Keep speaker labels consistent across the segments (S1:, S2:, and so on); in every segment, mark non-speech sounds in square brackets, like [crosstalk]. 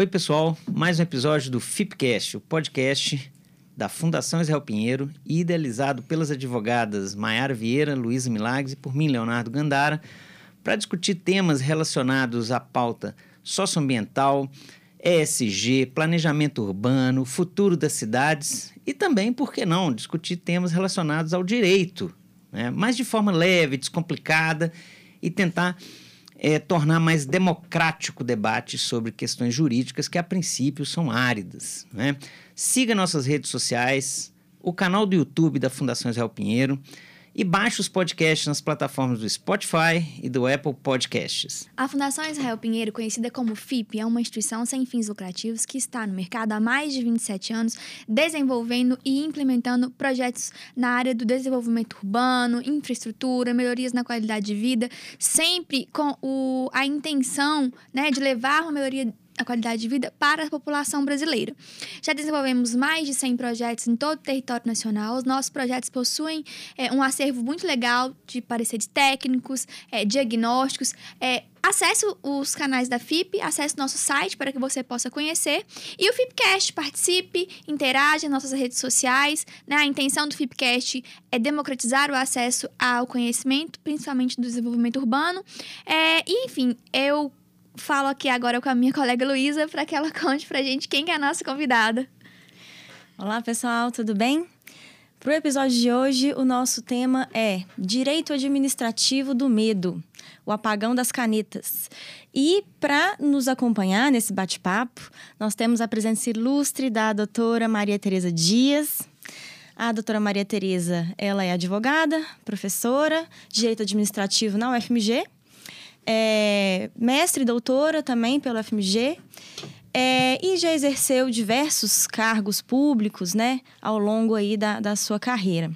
S1: Oi, pessoal. Mais um episódio do FIPcast, o podcast da Fundação Israel Pinheiro, idealizado pelas advogadas Maiara Vieira, Luísa Milagres e por mim, Leonardo Gandara, para discutir temas relacionados à pauta socioambiental, ESG, planejamento urbano, futuro das cidades e também, por que não, discutir temas relacionados ao direito, né? mas de forma leve, descomplicada e tentar é, tornar mais democrático o debate sobre questões jurídicas que, a princípio, são áridas. Né? Siga nossas redes sociais, o canal do YouTube da Fundação Israel Pinheiro e baixe os podcasts nas plataformas do Spotify e do Apple Podcasts.
S2: A Fundação Israel Pinheiro, conhecida como FIP, é uma instituição sem fins lucrativos que está no mercado há mais de 27 anos, desenvolvendo e implementando projetos na área do desenvolvimento urbano, infraestrutura, melhorias na qualidade de vida, sempre com o, a intenção né, de levar uma melhoria a qualidade de vida para a população brasileira. Já desenvolvemos mais de 100 projetos em todo o território nacional. Os nossos projetos possuem é, um acervo muito legal de pareceres técnicos, é, diagnósticos. É, acesse os canais da FIP, acesse nosso site para que você possa conhecer. E o FIPcast, participe, interaja nas nossas redes sociais. Né? A intenção do FIPcast é democratizar o acesso ao conhecimento, principalmente do desenvolvimento urbano. É, e, enfim, eu falo aqui agora com a minha colega Luísa para que ela [laughs] conte para a gente quem é a nossa convidada.
S3: Olá, pessoal, tudo bem? Para o episódio de hoje, o nosso tema é Direito Administrativo do Medo, o apagão das canetas. E para nos acompanhar nesse bate-papo, nós temos a presença ilustre da doutora Maria Tereza Dias. A doutora Maria Tereza, ela é advogada, professora, direito administrativo na UFMG é mestre e doutora também pelo FMG. É, e já exerceu diversos cargos públicos, né, ao longo aí da, da sua carreira.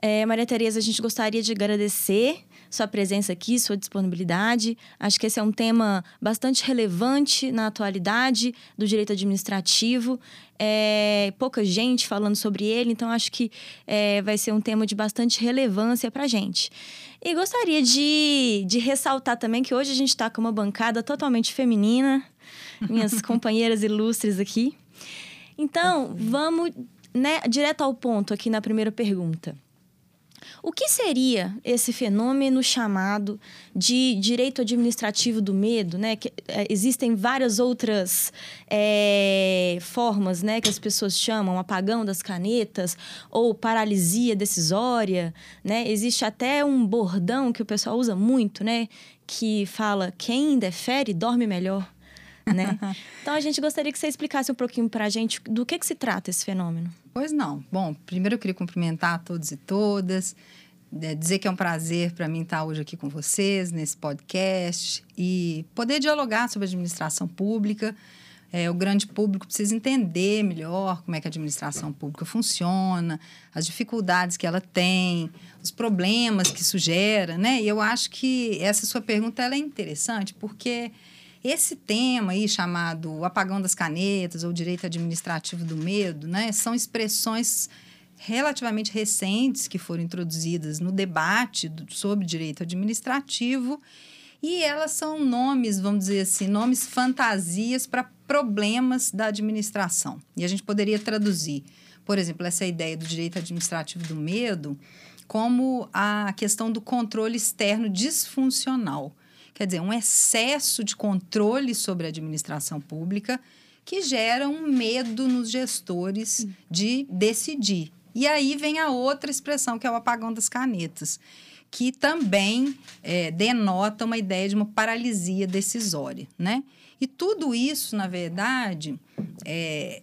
S3: É, Maria Tereza, a gente gostaria de agradecer sua presença aqui, sua disponibilidade. Acho que esse é um tema bastante relevante na atualidade do direito administrativo. É, pouca gente falando sobre ele, então acho que é, vai ser um tema de bastante relevância para a gente. E gostaria de, de ressaltar também que hoje a gente está com uma bancada totalmente feminina, minhas [laughs] companheiras ilustres aqui. Então, vamos né, direto ao ponto aqui na primeira pergunta. O que seria esse fenômeno chamado de direito administrativo do medo, né? Que, é, existem várias outras é, formas, né, que as pessoas chamam apagão das canetas ou paralisia decisória, né? Existe até um bordão que o pessoal usa muito, né, que fala quem defere dorme melhor. Né? Então a gente gostaria que você explicasse um pouquinho para a gente do que, que se trata esse fenômeno.
S4: Pois não. Bom, primeiro eu queria cumprimentar todos e todas, né, dizer que é um prazer para mim estar hoje aqui com vocês nesse podcast e poder dialogar sobre administração pública. É, o grande público precisa entender melhor como é que a administração pública funciona, as dificuldades que ela tem, os problemas que isso gera, né? E eu acho que essa sua pergunta ela é interessante porque esse tema aí chamado apagão das canetas ou direito administrativo do medo, né, são expressões relativamente recentes que foram introduzidas no debate do, sobre direito administrativo e elas são nomes, vamos dizer assim, nomes fantasias para problemas da administração. E a gente poderia traduzir, por exemplo, essa ideia do direito administrativo do medo como a questão do controle externo disfuncional. Quer dizer, um excesso de controle sobre a administração pública que gera um medo nos gestores de decidir. E aí vem a outra expressão, que é o apagão das canetas, que também é, denota uma ideia de uma paralisia decisória, né? E tudo isso, na verdade, é, é,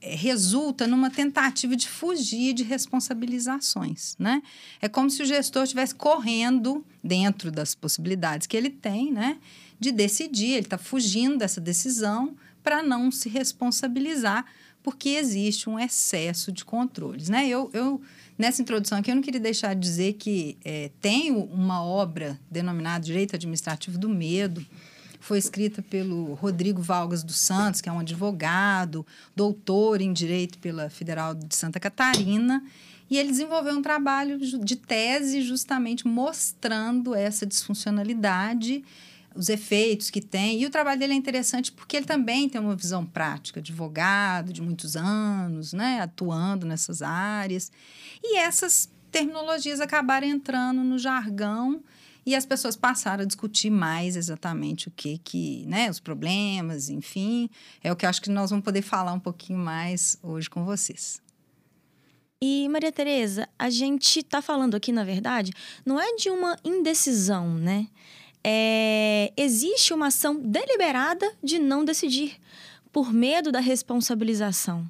S4: resulta numa tentativa de fugir de responsabilizações, né? É como se o gestor estivesse correndo dentro das possibilidades que ele tem, né? De decidir, ele está fugindo dessa decisão para não se responsabilizar, porque existe um excesso de controles, né? Eu, eu nessa introdução aqui eu não queria deixar de dizer que é, tenho uma obra denominada Direito Administrativo do Medo, foi escrita pelo Rodrigo Valgas dos Santos, que é um advogado, doutor em direito pela Federal de Santa Catarina, e ele desenvolveu um trabalho de tese justamente mostrando essa disfuncionalidade, os efeitos que tem. E o trabalho dele é interessante porque ele também tem uma visão prática, advogado de muitos anos, né, atuando nessas áreas. E essas terminologias acabaram entrando no jargão e as pessoas passaram a discutir mais exatamente o que que, né, os problemas, enfim, é o que eu acho que nós vamos poder falar um pouquinho mais hoje com vocês.
S3: E Maria Tereza, a gente está falando aqui, na verdade, não é de uma indecisão, né? É, existe uma ação deliberada de não decidir por medo da responsabilização.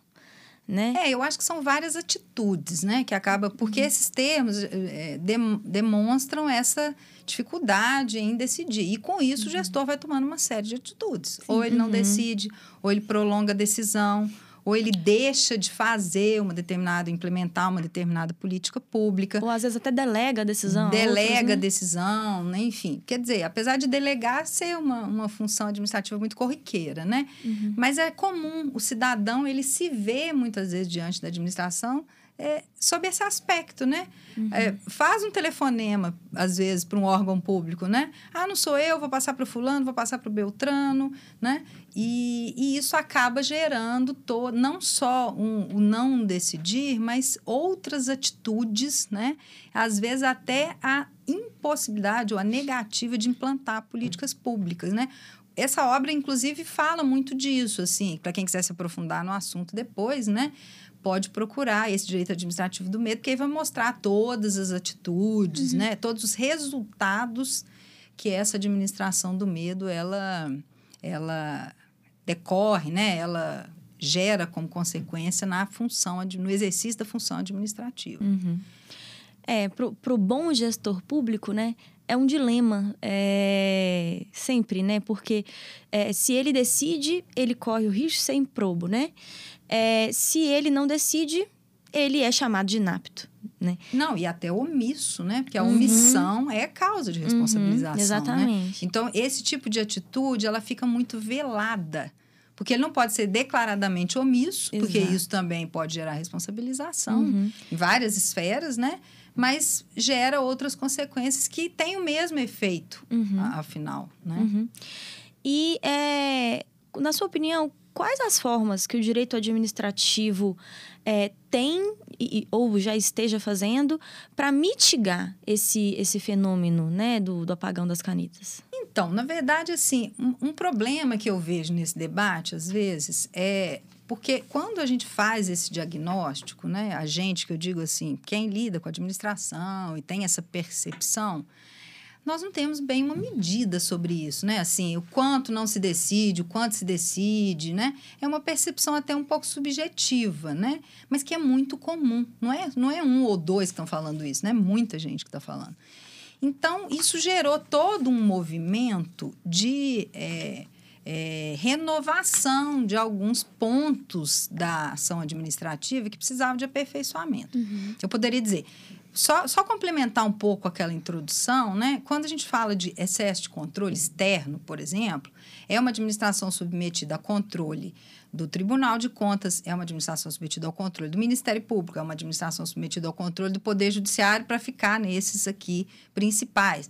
S3: Né?
S4: É, eu acho que são várias atitudes, né? Que acaba porque uhum. esses termos é, dem, demonstram essa dificuldade em decidir. E com isso uhum. o gestor vai tomando uma série de atitudes. Sim. Ou ele não uhum. decide, ou ele prolonga a decisão, ou ele deixa de fazer uma determinada, implementar uma determinada política pública.
S3: Ou às vezes até delega a decisão.
S4: Delega outros, né? a decisão, né? enfim. Quer dizer, apesar de delegar ser uma, uma função administrativa muito corriqueira, né? Uhum. Mas é comum, o cidadão, ele se vê muitas vezes diante da administração é, sobre esse aspecto, né? Uhum. É, faz um telefonema, às vezes, para um órgão público, né? Ah, não sou eu, vou passar para o fulano, vou passar para o Beltrano, né? E, e, isso acaba gerando não só um, o não decidir, mas outras atitudes, né? Às vezes até a impossibilidade ou a negativa de implantar políticas públicas, né? Essa obra, inclusive, fala muito disso, assim, para quem quiser se aprofundar no assunto depois, né? Pode procurar esse direito administrativo do medo, porque aí vai mostrar todas as atitudes, uhum. né? Todos os resultados que essa administração do medo ela ela decorre, né? Ela gera como consequência na função no exercício da função administrativa.
S3: Uhum. É, para o bom gestor público, né? É um dilema é, sempre, né? Porque é, se ele decide, ele corre o risco sem probo, né? É, se ele não decide, ele é chamado de inapto. Né?
S4: Não, e até omisso, né? Porque a uhum. omissão uhum. é causa de responsabilização. Uhum,
S3: exatamente.
S4: Né? Então, esse tipo de atitude, ela fica muito velada. Porque ele não pode ser declaradamente omisso, Exato. porque isso também pode gerar responsabilização uhum. em várias esferas, né? Mas gera outras consequências que têm o mesmo efeito, uhum. afinal, né?
S3: Uhum. E, é, na sua opinião, quais as formas que o direito administrativo é, tem e, ou já esteja fazendo para mitigar esse, esse fenômeno né, do, do apagão das canetas?
S4: Então, na verdade, assim, um, um problema que eu vejo nesse debate, às vezes, é porque quando a gente faz esse diagnóstico, né, a gente, que eu digo assim, quem lida com a administração e tem essa percepção, nós não temos bem uma medida sobre isso, né? Assim, o quanto não se decide, o quanto se decide, né? É uma percepção até um pouco subjetiva, né? Mas que é muito comum. Não é, não é um ou dois que estão falando isso, né? É muita gente que está falando. Então, isso gerou todo um movimento de é, é, renovação de alguns pontos da ação administrativa que precisavam de aperfeiçoamento. Uhum. Eu poderia dizer, só, só complementar um pouco aquela introdução, né? Quando a gente fala de excesso de controle externo, por exemplo, é uma administração submetida a controle do Tribunal de Contas, é uma administração submetida ao controle do Ministério Público, é uma administração submetida ao controle do Poder Judiciário para ficar nesses aqui principais.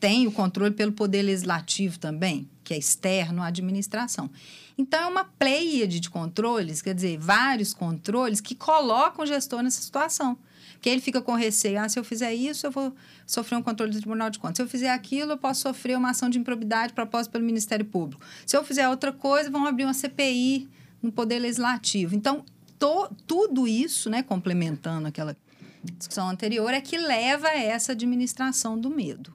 S4: Tem o controle pelo Poder Legislativo também, que é externo à administração. Então, é uma pleiade de controles, quer dizer, vários controles que colocam o gestor nessa situação. Porque ele fica com receio. Ah, se eu fizer isso, eu vou sofrer um controle do Tribunal de Contas. Se eu fizer aquilo, eu posso sofrer uma ação de improbidade proposta pelo Ministério Público. Se eu fizer outra coisa, vão abrir uma CPI no Poder Legislativo. Então, to, tudo isso, né, complementando aquela discussão anterior, é que leva a essa administração do medo.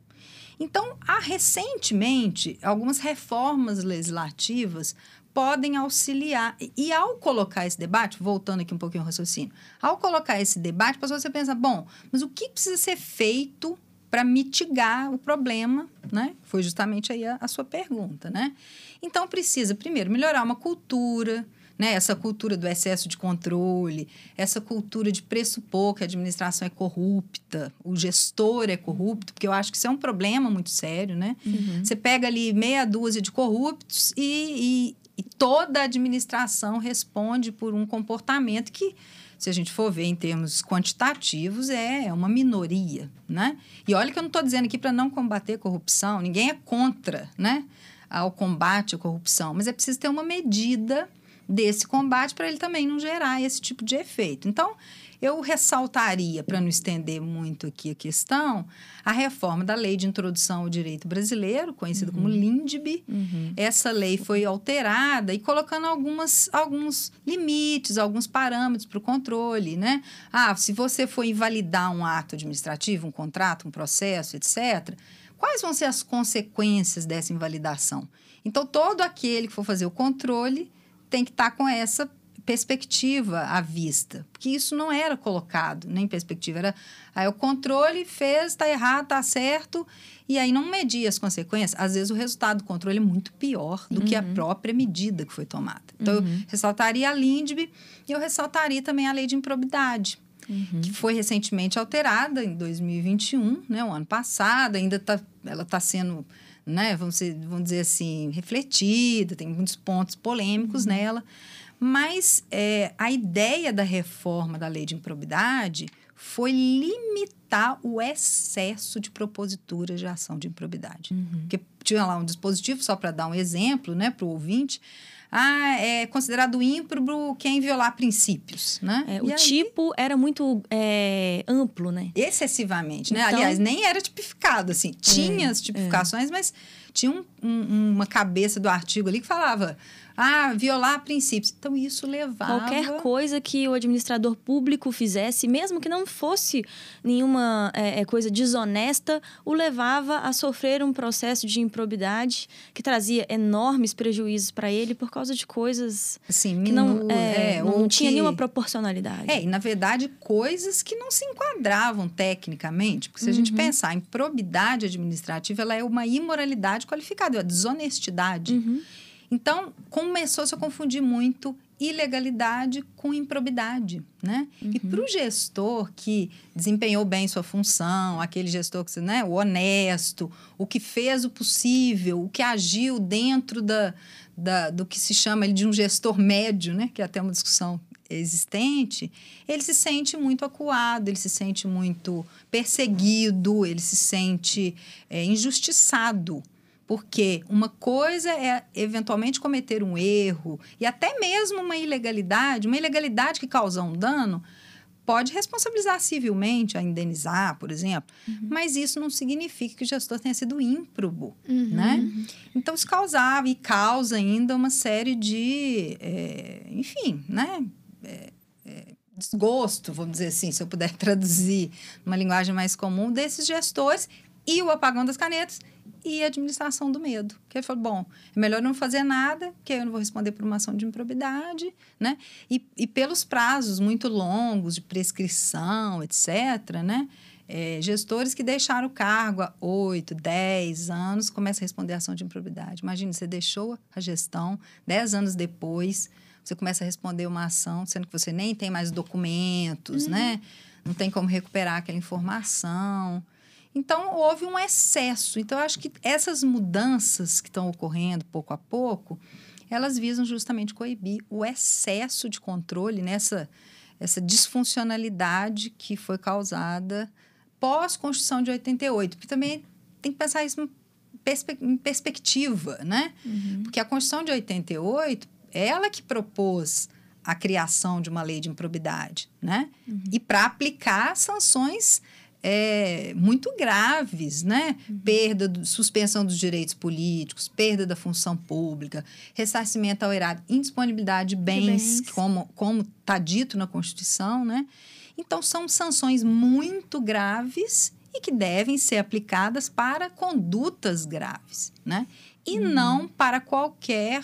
S4: Então, há recentemente algumas reformas legislativas podem auxiliar. E ao colocar esse debate, voltando aqui um pouquinho ao raciocínio, ao colocar esse debate, você pensa, bom, mas o que precisa ser feito para mitigar o problema, né? Foi justamente aí a, a, sua pergunta, né? Então precisa primeiro melhorar uma cultura, né? Essa cultura do excesso de controle, essa cultura de pressupor que a administração é corrupta, o gestor é corrupto, porque eu acho que isso é um problema muito sério, né? Uhum. Você pega ali meia dúzia de corruptos e, e, toda a administração responde por um comportamento que se a gente for ver em termos quantitativos, é uma minoria, né? E olha que eu não estou dizendo aqui para não combater corrupção, ninguém é contra, né? Ao combate à corrupção, mas é preciso ter uma medida desse combate para ele também não gerar esse tipo de efeito. Então, eu ressaltaria, para não estender muito aqui a questão, a reforma da Lei de Introdução ao Direito Brasileiro, conhecida uhum. como LINDB. Uhum. Essa lei foi alterada e colocando algumas, alguns limites, alguns parâmetros para o controle, né? Ah, se você for invalidar um ato administrativo, um contrato, um processo, etc., quais vão ser as consequências dessa invalidação? Então, todo aquele que for fazer o controle tem que estar tá com essa perspectiva à vista, porque isso não era colocado nem perspectiva, era aí o controle fez, está errado, está certo, e aí não media as consequências. Às vezes o resultado do controle é muito pior do uhum. que a uhum. própria medida que foi tomada. Então, uhum. eu ressaltaria a LINDB e eu ressaltaria também a lei de improbidade. Uhum. que foi recentemente alterada em 2021, né, o ano passado, ainda tá, ela está sendo, né, vamos dizer, vamos dizer assim, refletida, tem muitos pontos polêmicos uhum. nela, mas é, a ideia da reforma da lei de improbidade foi limitar o excesso de proposituras de ação de improbidade. Uhum. Porque tinha lá um dispositivo, só para dar um exemplo né, para o ouvinte, ah, é considerado ímprobo quem violar princípios, né?
S3: É, o aí... tipo era muito é, amplo, né?
S4: Excessivamente, né? Então... Aliás, nem era tipificado, assim. Tinha é, as tipificações, mas tinha um, um, uma cabeça do artigo ali que falava ah, violar princípios. Então, isso levava.
S3: Qualquer coisa que o administrador público fizesse, mesmo que não fosse nenhuma é, é, coisa desonesta, o levava a sofrer um processo de improbidade que trazia enormes prejuízos para ele por causa de coisas assim, que não, é, é, não tinha que... nenhuma proporcionalidade.
S4: É, e na verdade, coisas que não se enquadravam tecnicamente. Porque se a gente uhum. pensar em probidade administrativa, ela é uma imoralidade qualificada, é a desonestidade. Uhum. Então, começou -se a confundir muito ilegalidade com improbidade, né? Uhum. E para o gestor que desempenhou bem sua função, aquele gestor que, né, o honesto, o que fez o possível, o que agiu dentro da, da, do que se chama de um gestor médio, né? Que é até uma discussão existente, ele se sente muito acuado, ele se sente muito perseguido, ele se sente é, injustiçado porque uma coisa é eventualmente cometer um erro e até mesmo uma ilegalidade, uma ilegalidade que causa um dano, pode responsabilizar civilmente, a indenizar, por exemplo, uhum. mas isso não significa que o gestor tenha sido ímprobo, uhum. né? Então, isso causava e causa ainda uma série de, é, enfim, né? É, é, desgosto, vamos dizer assim, se eu puder [laughs] traduzir numa linguagem mais comum, desses gestores e o apagão das canetas e a administração do medo. Que ele falou, bom, é melhor não fazer nada, que eu não vou responder por uma ação de improbidade, né? E, e pelos prazos muito longos de prescrição, etc., né? É, gestores que deixaram o cargo há 8, 10 anos começam a responder a ação de improbidade. Imagina, você deixou a gestão, 10 anos depois, você começa a responder uma ação, sendo que você nem tem mais documentos, uhum. né? Não tem como recuperar aquela informação. Então, houve um excesso. Então, eu acho que essas mudanças que estão ocorrendo pouco a pouco, elas visam justamente coibir o excesso de controle nessa essa disfuncionalidade que foi causada pós-Constituição de 88. Porque também tem que pensar isso em perspectiva, né? Uhum. Porque a Constituição de 88, ela que propôs a criação de uma lei de improbidade, né? Uhum. E para aplicar sanções é, muito graves, né? Uhum. Perda, do, suspensão dos direitos políticos, perda da função pública, ressarcimento ao erário, indisponibilidade de bens, bens. como está dito na Constituição, né? Então, são sanções muito graves e que devem ser aplicadas para condutas graves, né? E uhum. não para qualquer...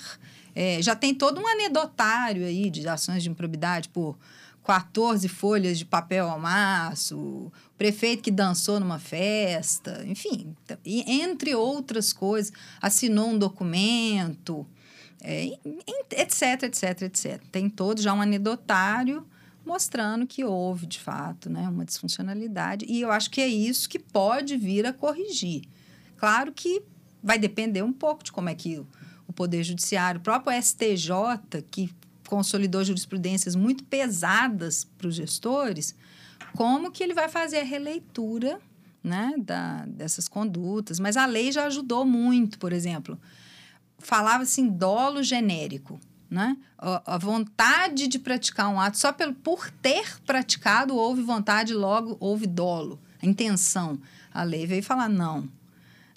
S4: É, já tem todo um anedotário aí de ações de improbidade por 14 folhas de papel ao maço, prefeito que dançou numa festa, enfim, entre outras coisas, assinou um documento, é, etc, etc, etc. Tem todo já um anedotário mostrando que houve, de fato, né, uma disfuncionalidade. E eu acho que é isso que pode vir a corrigir. Claro que vai depender um pouco de como é que o Poder Judiciário, o próprio STJ, que consolidou jurisprudências muito pesadas para os gestores, como que ele vai fazer a releitura né, da, dessas condutas. Mas a lei já ajudou muito, por exemplo. Falava assim, dolo genérico. Né? A, a vontade de praticar um ato, só pelo, por ter praticado, houve vontade, logo houve dolo. A intenção. A lei veio falar: não,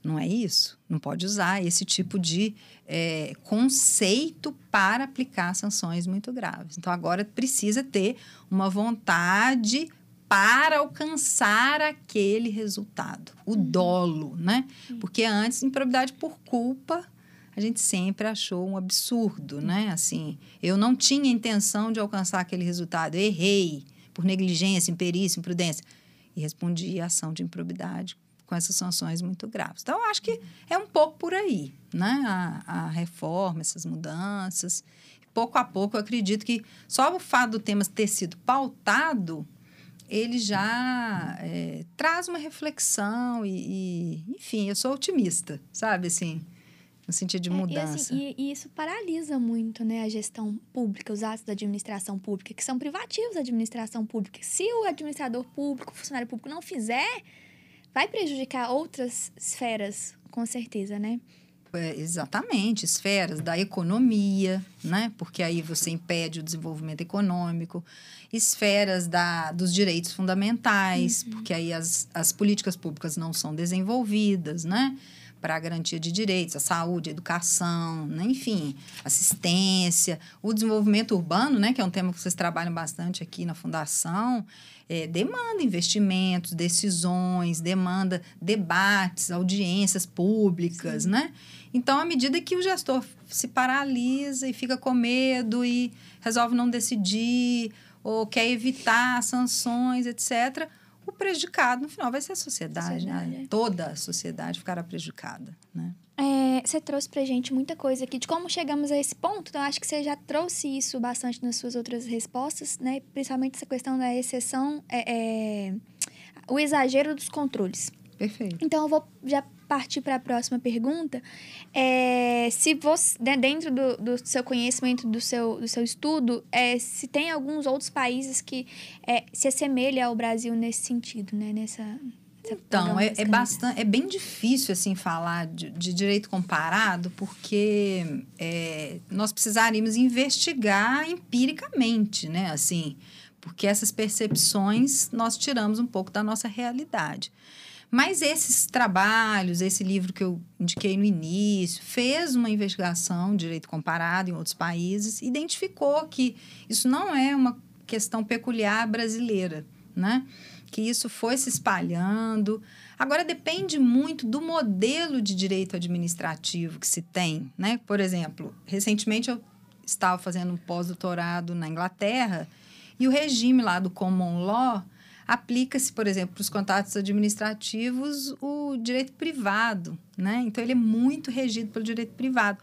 S4: não é isso. Não pode usar esse tipo de é, conceito para aplicar sanções muito graves. Então, agora precisa ter uma vontade para alcançar aquele resultado, o uhum. dolo, né? Porque antes, improbidade por culpa, a gente sempre achou um absurdo, né? Assim, eu não tinha intenção de alcançar aquele resultado, errei por negligência, imperícia, imprudência. E respondi a ação de improbidade com essas sanções muito graves. Então, acho que é um pouco por aí, né? A, a reforma, essas mudanças. Pouco a pouco, eu acredito que só o fato do tema ter sido pautado, ele já é, traz uma reflexão e, e, enfim, eu sou otimista, sabe, assim, no sentido de mudança.
S2: É, e, assim, e, e, isso paralisa muito, né, a gestão pública, os atos da administração pública, que são privativos da administração pública. Se o administrador público, o funcionário público não fizer, vai prejudicar outras esferas, com certeza, né?
S4: É, exatamente, esferas da economia, né? Porque aí você impede o desenvolvimento econômico, esferas da, dos direitos fundamentais, uhum. porque aí as, as políticas públicas não são desenvolvidas, né? Para a garantia de direitos, a saúde, a educação, né? enfim, assistência, o desenvolvimento urbano, né? Que é um tema que vocês trabalham bastante aqui na Fundação, é, demanda investimentos, decisões, demanda debates, audiências públicas, Sim. né? Então, à medida que o gestor se paralisa e fica com medo e resolve não decidir ou quer evitar sanções, etc., o prejudicado, no final, vai ser a sociedade, né? sociedade. Né? Toda a sociedade ficará prejudicada, né?
S2: É, você trouxe pra gente muita coisa aqui de como chegamos a esse ponto. Então, acho que você já trouxe isso bastante nas suas outras respostas, né? Principalmente essa questão da exceção, é, é, o exagero dos controles.
S4: Perfeito.
S2: Então, eu vou já partir para a próxima pergunta. É, se você, né, dentro do, do, seu conhecimento, do seu, do seu estudo, é, se tem alguns outros países que é, se assemelham ao Brasil nesse sentido, né? Nessa,
S4: então, é, é, bastante, é bem difícil assim falar de, de direito comparado, porque é, nós precisaríamos investigar empiricamente, né? Assim, porque essas percepções nós tiramos um pouco da nossa realidade. Mas esses trabalhos, esse livro que eu indiquei no início, fez uma investigação direito comparado em outros países, identificou que isso não é uma questão peculiar brasileira, né? que isso foi se espalhando. Agora depende muito do modelo de direito administrativo que se tem, né? Por exemplo, recentemente eu estava fazendo um pós-doutorado na Inglaterra e o regime lá do common law aplica-se, por exemplo, para os contatos administrativos o direito privado, né? Então ele é muito regido pelo direito privado.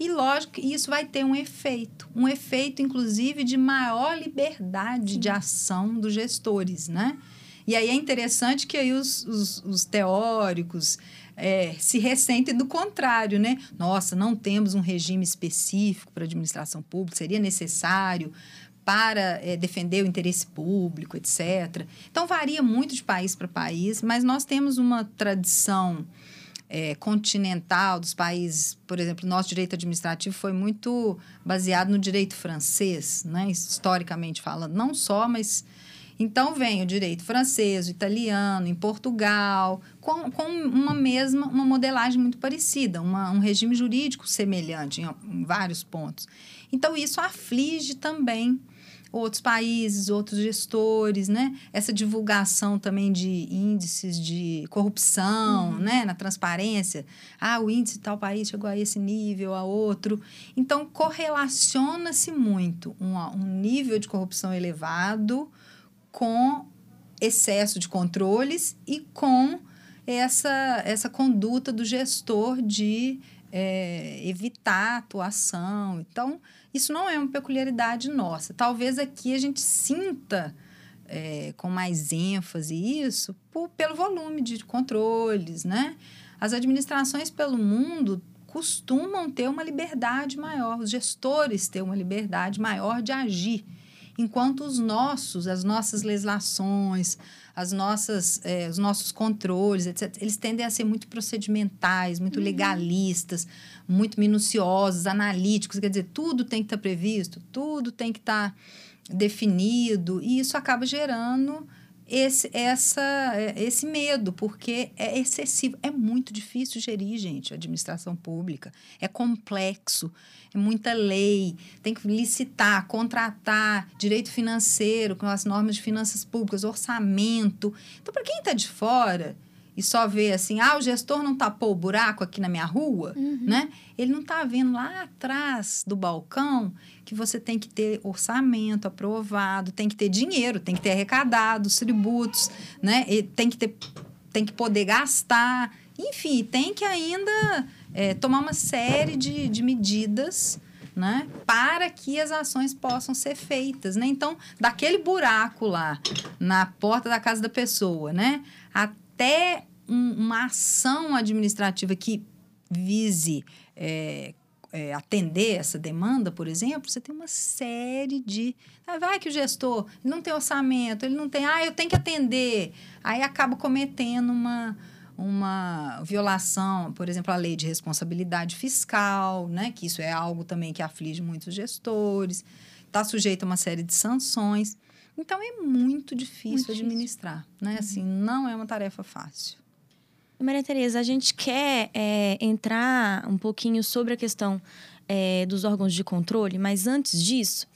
S4: E lógico que isso vai ter um efeito, um efeito inclusive de maior liberdade Sim. de ação dos gestores, né? E aí é interessante que aí os, os, os teóricos é, se ressentem do contrário, né? Nossa, não temos um regime específico para administração pública, seria necessário para é, defender o interesse público, etc. Então, varia muito de país para país, mas nós temos uma tradição é, continental dos países, por exemplo, nosso direito administrativo foi muito baseado no direito francês, né? historicamente falando, não só, mas então vem o direito francês, o italiano, em Portugal, com, com uma mesma, uma modelagem muito parecida, uma, um regime jurídico semelhante em, em vários pontos. Então isso aflige também outros países, outros gestores, né? Essa divulgação também de índices de corrupção, uhum. né? Na transparência. Ah, o índice de tal país chegou a esse nível, a outro. Então, correlaciona-se muito um, um nível de corrupção elevado com excesso de controles e com essa, essa conduta do gestor de é, evitar atuação. Então, isso não é uma peculiaridade nossa. Talvez aqui a gente sinta é, com mais ênfase isso por, pelo volume de controles, né? As administrações pelo mundo costumam ter uma liberdade maior, os gestores têm uma liberdade maior de agir, enquanto os nossos, as nossas legislações, as nossas, eh, os nossos controles, etc., eles tendem a ser muito procedimentais, muito
S2: Uhum.
S4: legalistas, muito minuciosos, analíticos, quer dizer, tudo tem que estar previsto, tudo tem que estar definido, e isso acaba gerando esse, essa, eh, esse medo, porque é excessivo. É muito difícil gerir, gente, a administração pública. É complexo, é muita lei, tem que licitar, contratar, direito financeiro, com as normas de finanças públicas, orçamento. Então, para quem está de fora e só vê assim, ah, o gestor não tapou o buraco aqui na minha rua, né? Ele não está vendo lá atrás do balcão que você tem que ter orçamento aprovado, tem que ter dinheiro, tem que ter arrecadado os tributos, né? E tem que ter, tem que poder gastar, enfim, tem que ainda é, tomar uma série de, de medidas né, para que as ações possam ser feitas, né? Então, daquele buraco lá na porta da casa da pessoa, né, até um- uma ação administrativa que vise é, é, atender essa demanda, por exemplo, você tem uma série de. Ah, vai que o gestor não tem orçamento, ele não tem. Ah, eu tenho que atender. Aí acaba cometendo uma, uma violação, por exemplo, a lei de responsabilidade fiscal, né? Que isso é algo também que aflige muitos gestores, está sujeito a uma série de sanções. Então é muito difícil
S2: Muito difícil.
S4: administrar, né? Assim, não é uma tarefa fácil.
S3: Maria Tereza, a gente quer é, entrar um pouquinho sobre a questão é, dos órgãos de controle, mas antes disso,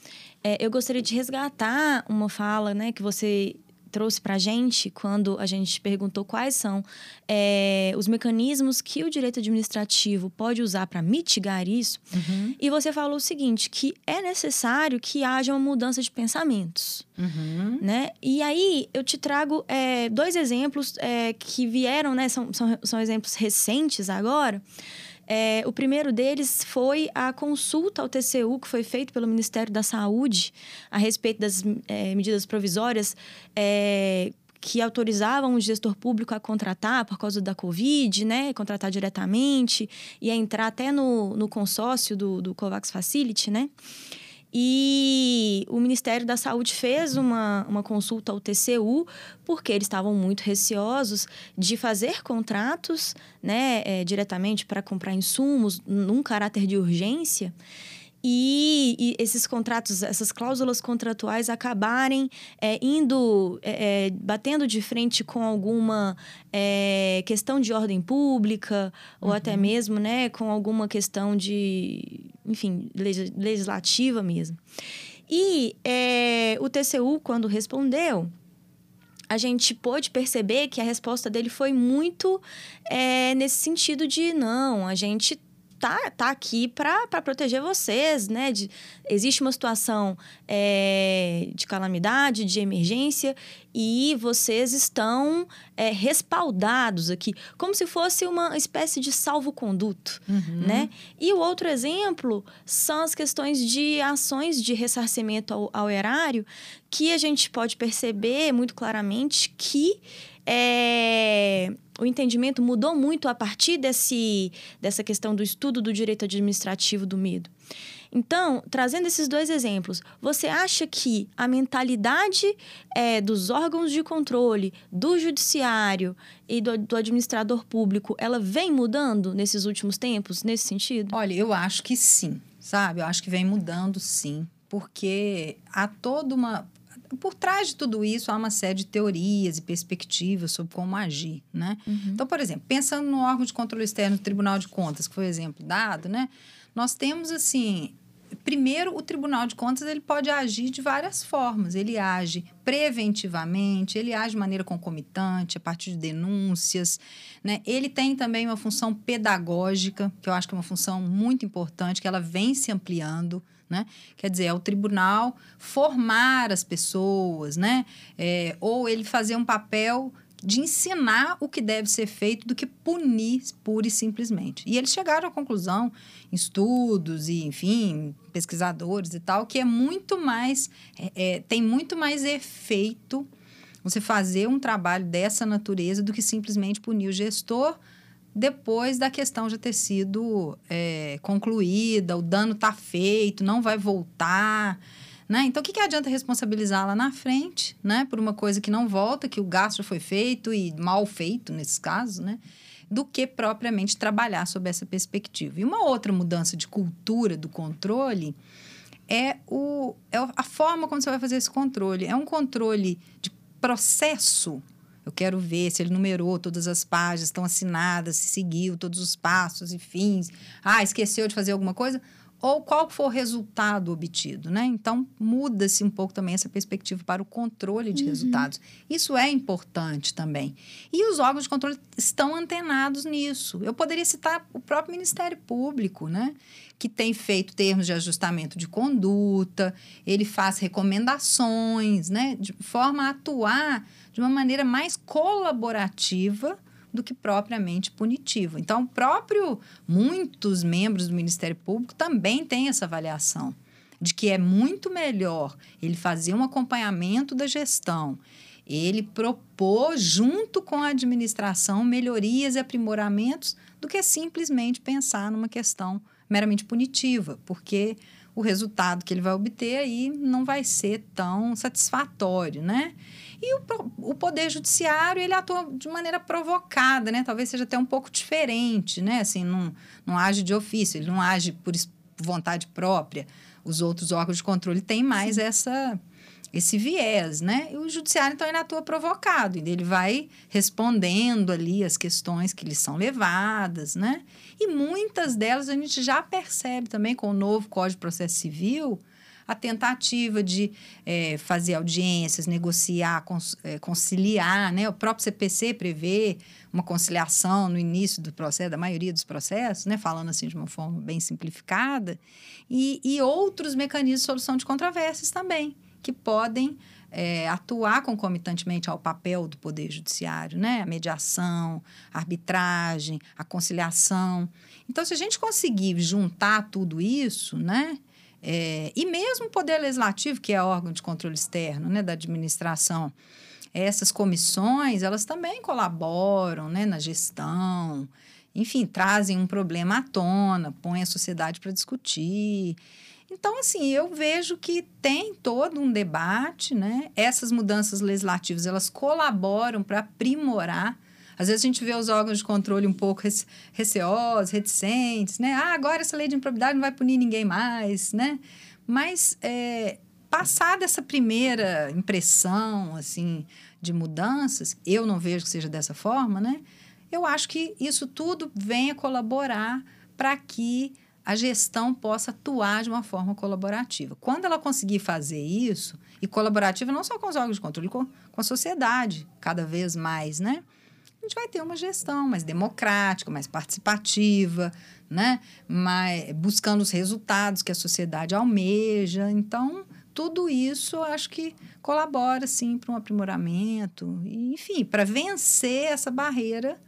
S3: é, eu gostaria de resgatar uma fala né, que você trouxe para a gente quando a gente perguntou quais são é, os mecanismos que o direito administrativo pode usar para mitigar isso. E você falou o seguinte, que é necessário que haja uma mudança de pensamentos
S4: Uhum.
S3: né? E aí eu te trago é, dois exemplos é, que vieram, né? São, são, são exemplos recentes agora. É, o primeiro deles foi a consulta ao TCU que foi feita pelo Ministério da Saúde a respeito das é, medidas provisórias é, que autorizavam o gestor público a contratar por causa da Covid, né? Contratar diretamente e a entrar até no, no consórcio do, do COVAX Facility, né? E o Ministério da Saúde fez uma, uma consulta ao TCU, porque eles estavam muito receosos de fazer contratos né, é, diretamente para comprar insumos num caráter de urgência. E, e esses contratos, essas cláusulas contratuais acabarem é, indo, é, é, batendo de frente com alguma é, questão de ordem pública, ou até mesmo né, com alguma questão de, enfim, legis- legislativa mesmo. E é, o TCU, quando respondeu, a gente pôde perceber que a resposta dele foi muito é, nesse sentido de não, a gente tá, tá aqui para proteger vocês, né? De- existe uma situação é, de calamidade, de emergência, e vocês estão é, respaldados aqui, como se fosse uma espécie de salvo-conduto, né? E o outro exemplo são as questões de ações de ressarcimento ao, ao erário, que a gente pode perceber muito claramente que é, o entendimento mudou muito a partir desse, dessa questão do estudo do direito administrativo do medo. Então, trazendo esses dois exemplos, você acha que a mentalidade é, dos órgãos de controle, do judiciário e do, do administrador público, ela vem mudando nesses últimos tempos, nesse sentido?
S4: Olha, eu acho que sim, sabe? Eu acho que vem mudando sim, porque há toda uma. Por trás de tudo isso, há uma série de teorias e perspectivas sobre como agir, né? Então, por exemplo, pensando no órgão de controle externo do Tribunal de Contas, que foi o exemplo dado, né? Nós temos, assim, primeiro, o Tribunal de Contas ele pode agir de várias formas. Ele age preventivamente, ele age de maneira concomitante, a partir de denúncias. Né? Ele tem também uma função pedagógica, que eu acho que é uma função muito importante, que ela vem se ampliando. Né? Quer dizer, é o tribunal formar as pessoas, né? É, ou ele fazer um papel de ensinar o que deve ser feito do que punir pura e simplesmente. E eles chegaram à conclusão, em estudos e, enfim, pesquisadores e tal, que é muito mais, é, é, tem muito mais efeito você fazer um trabalho dessa natureza do que simplesmente punir o gestor depois da questão já ter sido é, concluída, o dano está feito, não vai voltar. Né? Então, o que, que adianta responsabilizar lá na frente, né? Por uma coisa que não volta, que o gasto foi feito e mal feito, nesses casos, né? Do que propriamente trabalhar sob essa perspectiva. E uma outra mudança de cultura do controle é, o, é a forma como você vai fazer esse controle. É um controle de processo. Eu quero ver se ele numerou todas as páginas, estão assinadas, se seguiu todos os passos e fins. Ah, esqueceu de fazer alguma coisa? Ou qual for o resultado obtido, né? Então muda-se um pouco também essa perspectiva para o controle de uhum. resultados. Isso é importante também. E os órgãos de controle estão antenados nisso. Eu poderia citar o próprio Ministério Público, né? Que tem feito termos de ajustamento de conduta, ele faz recomendações, né? De forma a atuar de uma maneira mais colaborativa do que propriamente punitivo. Então, próprio muitos membros do Ministério Público também têm essa avaliação de que é muito melhor ele fazer um acompanhamento da gestão, ele propor junto com a administração melhorias e aprimoramentos do que simplesmente pensar numa questão meramente punitiva, porque o resultado que ele vai obter aí não vai ser tão satisfatório, né? E o, o Poder Judiciário, ele atua de maneira provocada, né? Talvez seja até um pouco diferente, né? Assim, não, não age de ofício, ele não age por vontade própria. Os outros órgãos de controle têm mais essa esse viés, né? E o judiciário, então, ele atua provocado. Ele vai respondendo ali as questões que lhe são levadas, né? E muitas delas a gente já percebe também com o novo Código de Processo Civil, a tentativa de é, fazer audiências, negociar, é, conciliar, né? O próprio CPC prevê uma conciliação no início do processo, da maioria dos processos, né? Falando assim de uma forma bem simplificada. E, e outros mecanismos de solução de controvérsias também, que podem é, atuar concomitantemente ao papel do Poder Judiciário, né? A mediação, a arbitragem, a conciliação. Então, se a gente conseguir juntar tudo isso, né? É, e mesmo o Poder Legislativo, que é órgão de controle externo né, da administração, essas comissões, elas também colaboram né, na gestão, enfim, trazem um problema à tona, põem a sociedade para discutir. Então, assim, eu vejo que tem todo um debate, né? Essas mudanças legislativas, elas colaboram para aprimorar às vezes a gente vê os órgãos de controle um pouco receosos, reticentes, né? Ah, agora essa lei de improbidade não vai punir ninguém mais, né? Mas é, passada essa primeira impressão, assim, de mudanças, eu não vejo que seja dessa forma, né? Eu acho que isso tudo venha colaborar para que a gestão possa atuar de uma forma colaborativa. Quando ela conseguir fazer isso, e colaborativa não só com os órgãos de controle, com, com a sociedade, cada vez mais, né? gente vai ter uma gestão mais democrática, mais participativa, né? mais, buscando os resultados que a sociedade almeja. Então, tudo isso acho que colabora sim para um aprimoramento, e, enfim, para vencer essa barreira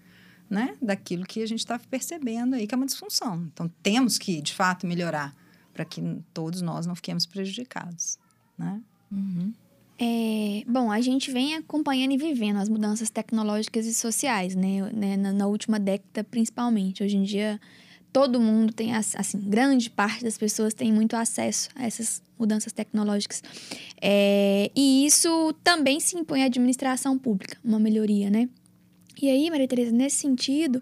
S4: né, daquilo que a gente está percebendo aí que é uma disfunção. Então, temos que, de fato, melhorar para que todos nós não fiquemos prejudicados. Né?
S2: Uhum. É, bom, a gente vem acompanhando e vivendo as mudanças tecnológicas e sociais, né? né na, na, última década, principalmente. Hoje em dia, todo mundo tem, assim, grande parte das pessoas tem muito acesso a essas mudanças tecnológicas. É, e isso também se impõe à administração pública, uma melhoria, né? E aí, Maria Tereza, nesse sentido,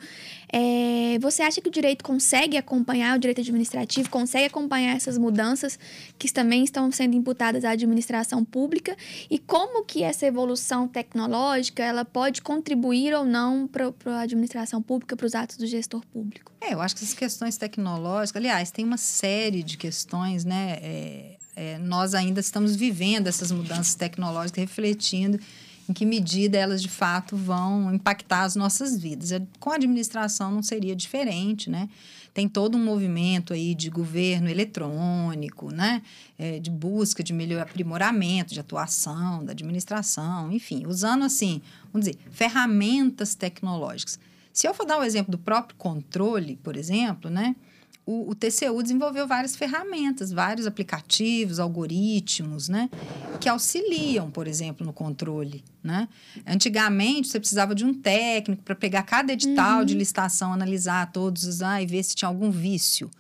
S2: é, você acha que o direito consegue acompanhar, o direito administrativo consegue acompanhar essas mudanças que também estão sendo imputadas à administração pública? E como que essa evolução tecnológica ela pode contribuir ou não para a administração pública, para os atos do gestor público?
S4: É, eu acho que essas questões tecnológicas, aliás, tem uma série de questões, né? É, é, nós ainda estamos vivendo essas mudanças tecnológicas, refletindo em que medida elas de fato vão impactar as nossas vidas. É, com a administração não seria diferente, né? Tem todo um movimento aí de governo eletrônico, né? É, de busca de melhor aprimoramento, de atuação da administração, enfim, usando assim, vamos dizer, ferramentas tecnológicas. Se eu for dar o um exemplo do próprio controle, por exemplo, né? O, o, TCU desenvolveu várias ferramentas, vários aplicativos, algoritmos, né? Que auxiliam, por exemplo, no controle, né? Antigamente, você precisava de um técnico para pegar cada edital uhum. de licitação, analisar todos os... Ah, e ver se tinha algum vício.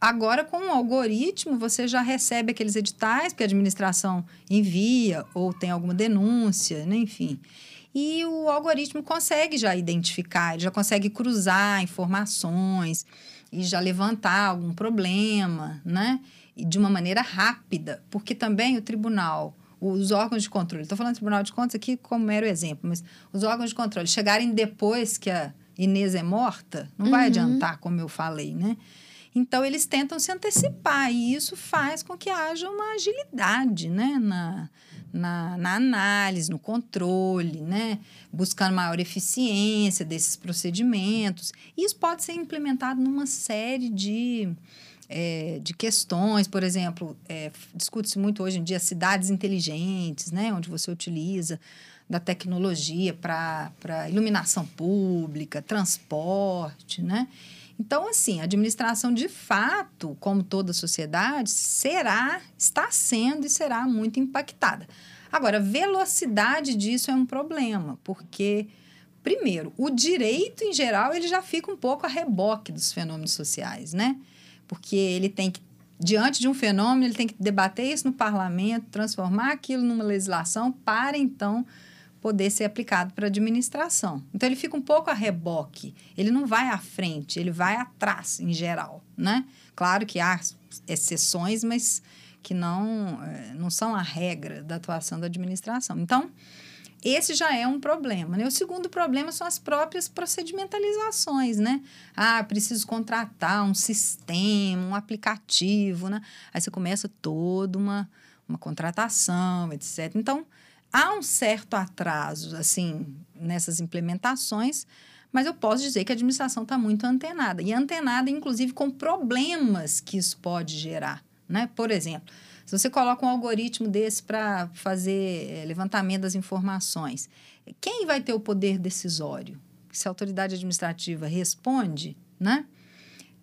S4: Agora, com o algoritmo, você já recebe aqueles editais que a administração envia ou tem alguma denúncia, né? enfim. E o algoritmo consegue já identificar, ele já consegue cruzar informações e já levantar algum problema, né? E de uma maneira rápida, porque também o tribunal, os órgãos de controle, estou falando do Tribunal de Contas aqui como mero exemplo, mas os órgãos de controle chegarem depois que a Inês é morta, não uhum. vai adiantar, como eu falei, né? Então, eles tentam se antecipar e isso faz com que haja uma agilidade né? na, na, na análise, no controle, né? buscando maior eficiência desses procedimentos. Isso pode ser implementado numa série de, é, de questões, por exemplo, é, discute-se muito hoje em dia cidades inteligentes, né? onde você utiliza da tecnologia para iluminação pública, transporte, né? Então, assim, a administração de fato, como toda a sociedade, será, está sendo e será muito impactada. Agora, velocidade disso é um problema, porque, primeiro, o direito em geral ele já fica um pouco a reboque dos fenômenos sociais, né? Porque ele tem que, diante de um fenômeno, ele tem que debater isso no parlamento, transformar aquilo numa legislação para então poder ser aplicado para administração. Então, ele fica um pouco a reboque, ele não vai à frente, ele vai atrás, em geral, né? Claro que há exceções, mas que não, eh, não são a regra da atuação da administração. Então, esse já é um problema. Né? O segundo problema são as próprias procedimentalizações, né? Ah, preciso contratar um sistema, um aplicativo, né? Aí você começa toda uma, uma contratação, etc. Então, há um certo atraso, assim, nessas implementações, mas eu posso dizer que a administração está muito antenada. E antenada, inclusive, com problemas que isso pode gerar. Né? Por exemplo, se você coloca um algoritmo desse para fazer é, levantamento das informações, quem vai ter o poder decisório? Se a autoridade administrativa responde, né?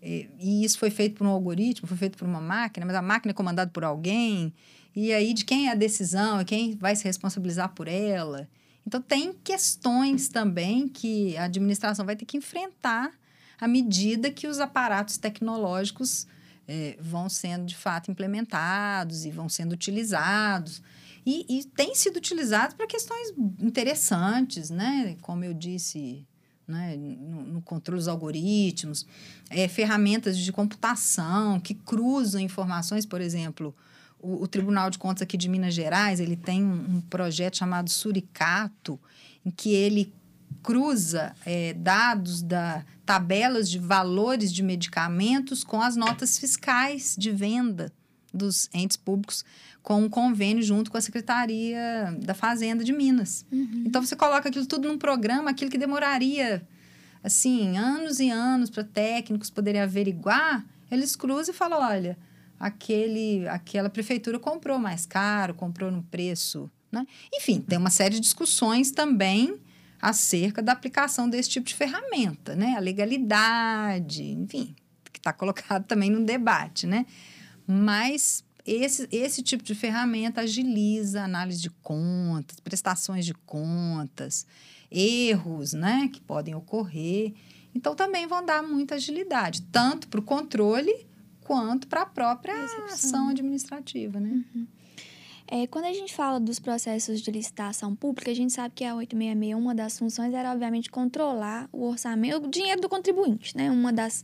S4: E isso foi feito por um algoritmo, foi feito por uma máquina, mas a máquina é comandada por alguém. E aí, de quem é a decisão quem vai se responsabilizar por ela. Então, tem questões também que a administração vai ter que enfrentar à medida que os aparatos tecnológicos é, vão sendo, de fato, implementados e vão sendo utilizados. E, e têm sido utilizados para questões interessantes, né? Como eu disse, né? no, no controle dos algoritmos, é, ferramentas de computação que cruzam informações, por exemplo o, o, Tribunal de Contas aqui de Minas Gerais, ele tem um, um projeto chamado Suricato, em que ele cruza é, dados da tabelas de valores de medicamentos com as notas fiscais de venda dos entes públicos com um convênio junto com a Secretaria da Fazenda de Minas. Uhum. Então você coloca aquilo tudo num programa, aquilo que demoraria assim anos e anos para técnicos poderem averiguar, eles cruzam e falam, olha, aquele, aquela prefeitura comprou mais caro, comprou no preço. Né? Enfim, tem uma série de discussões também acerca da aplicação desse tipo de ferramenta, né? A legalidade, enfim, que está colocado também no debate, né? Mas esse, esse tipo de ferramenta agiliza a análise de contas, prestações de contas, erros, né? Que podem ocorrer. Então, também vão dar muita agilidade, tanto para o controle quanto para a própria ação administrativa, né?
S2: Uhum. É, quando a gente fala dos processos de licitação pública, a gente sabe que a 866, uma das funções era, obviamente, controlar o orçamento, o dinheiro do contribuinte, né? Uma das,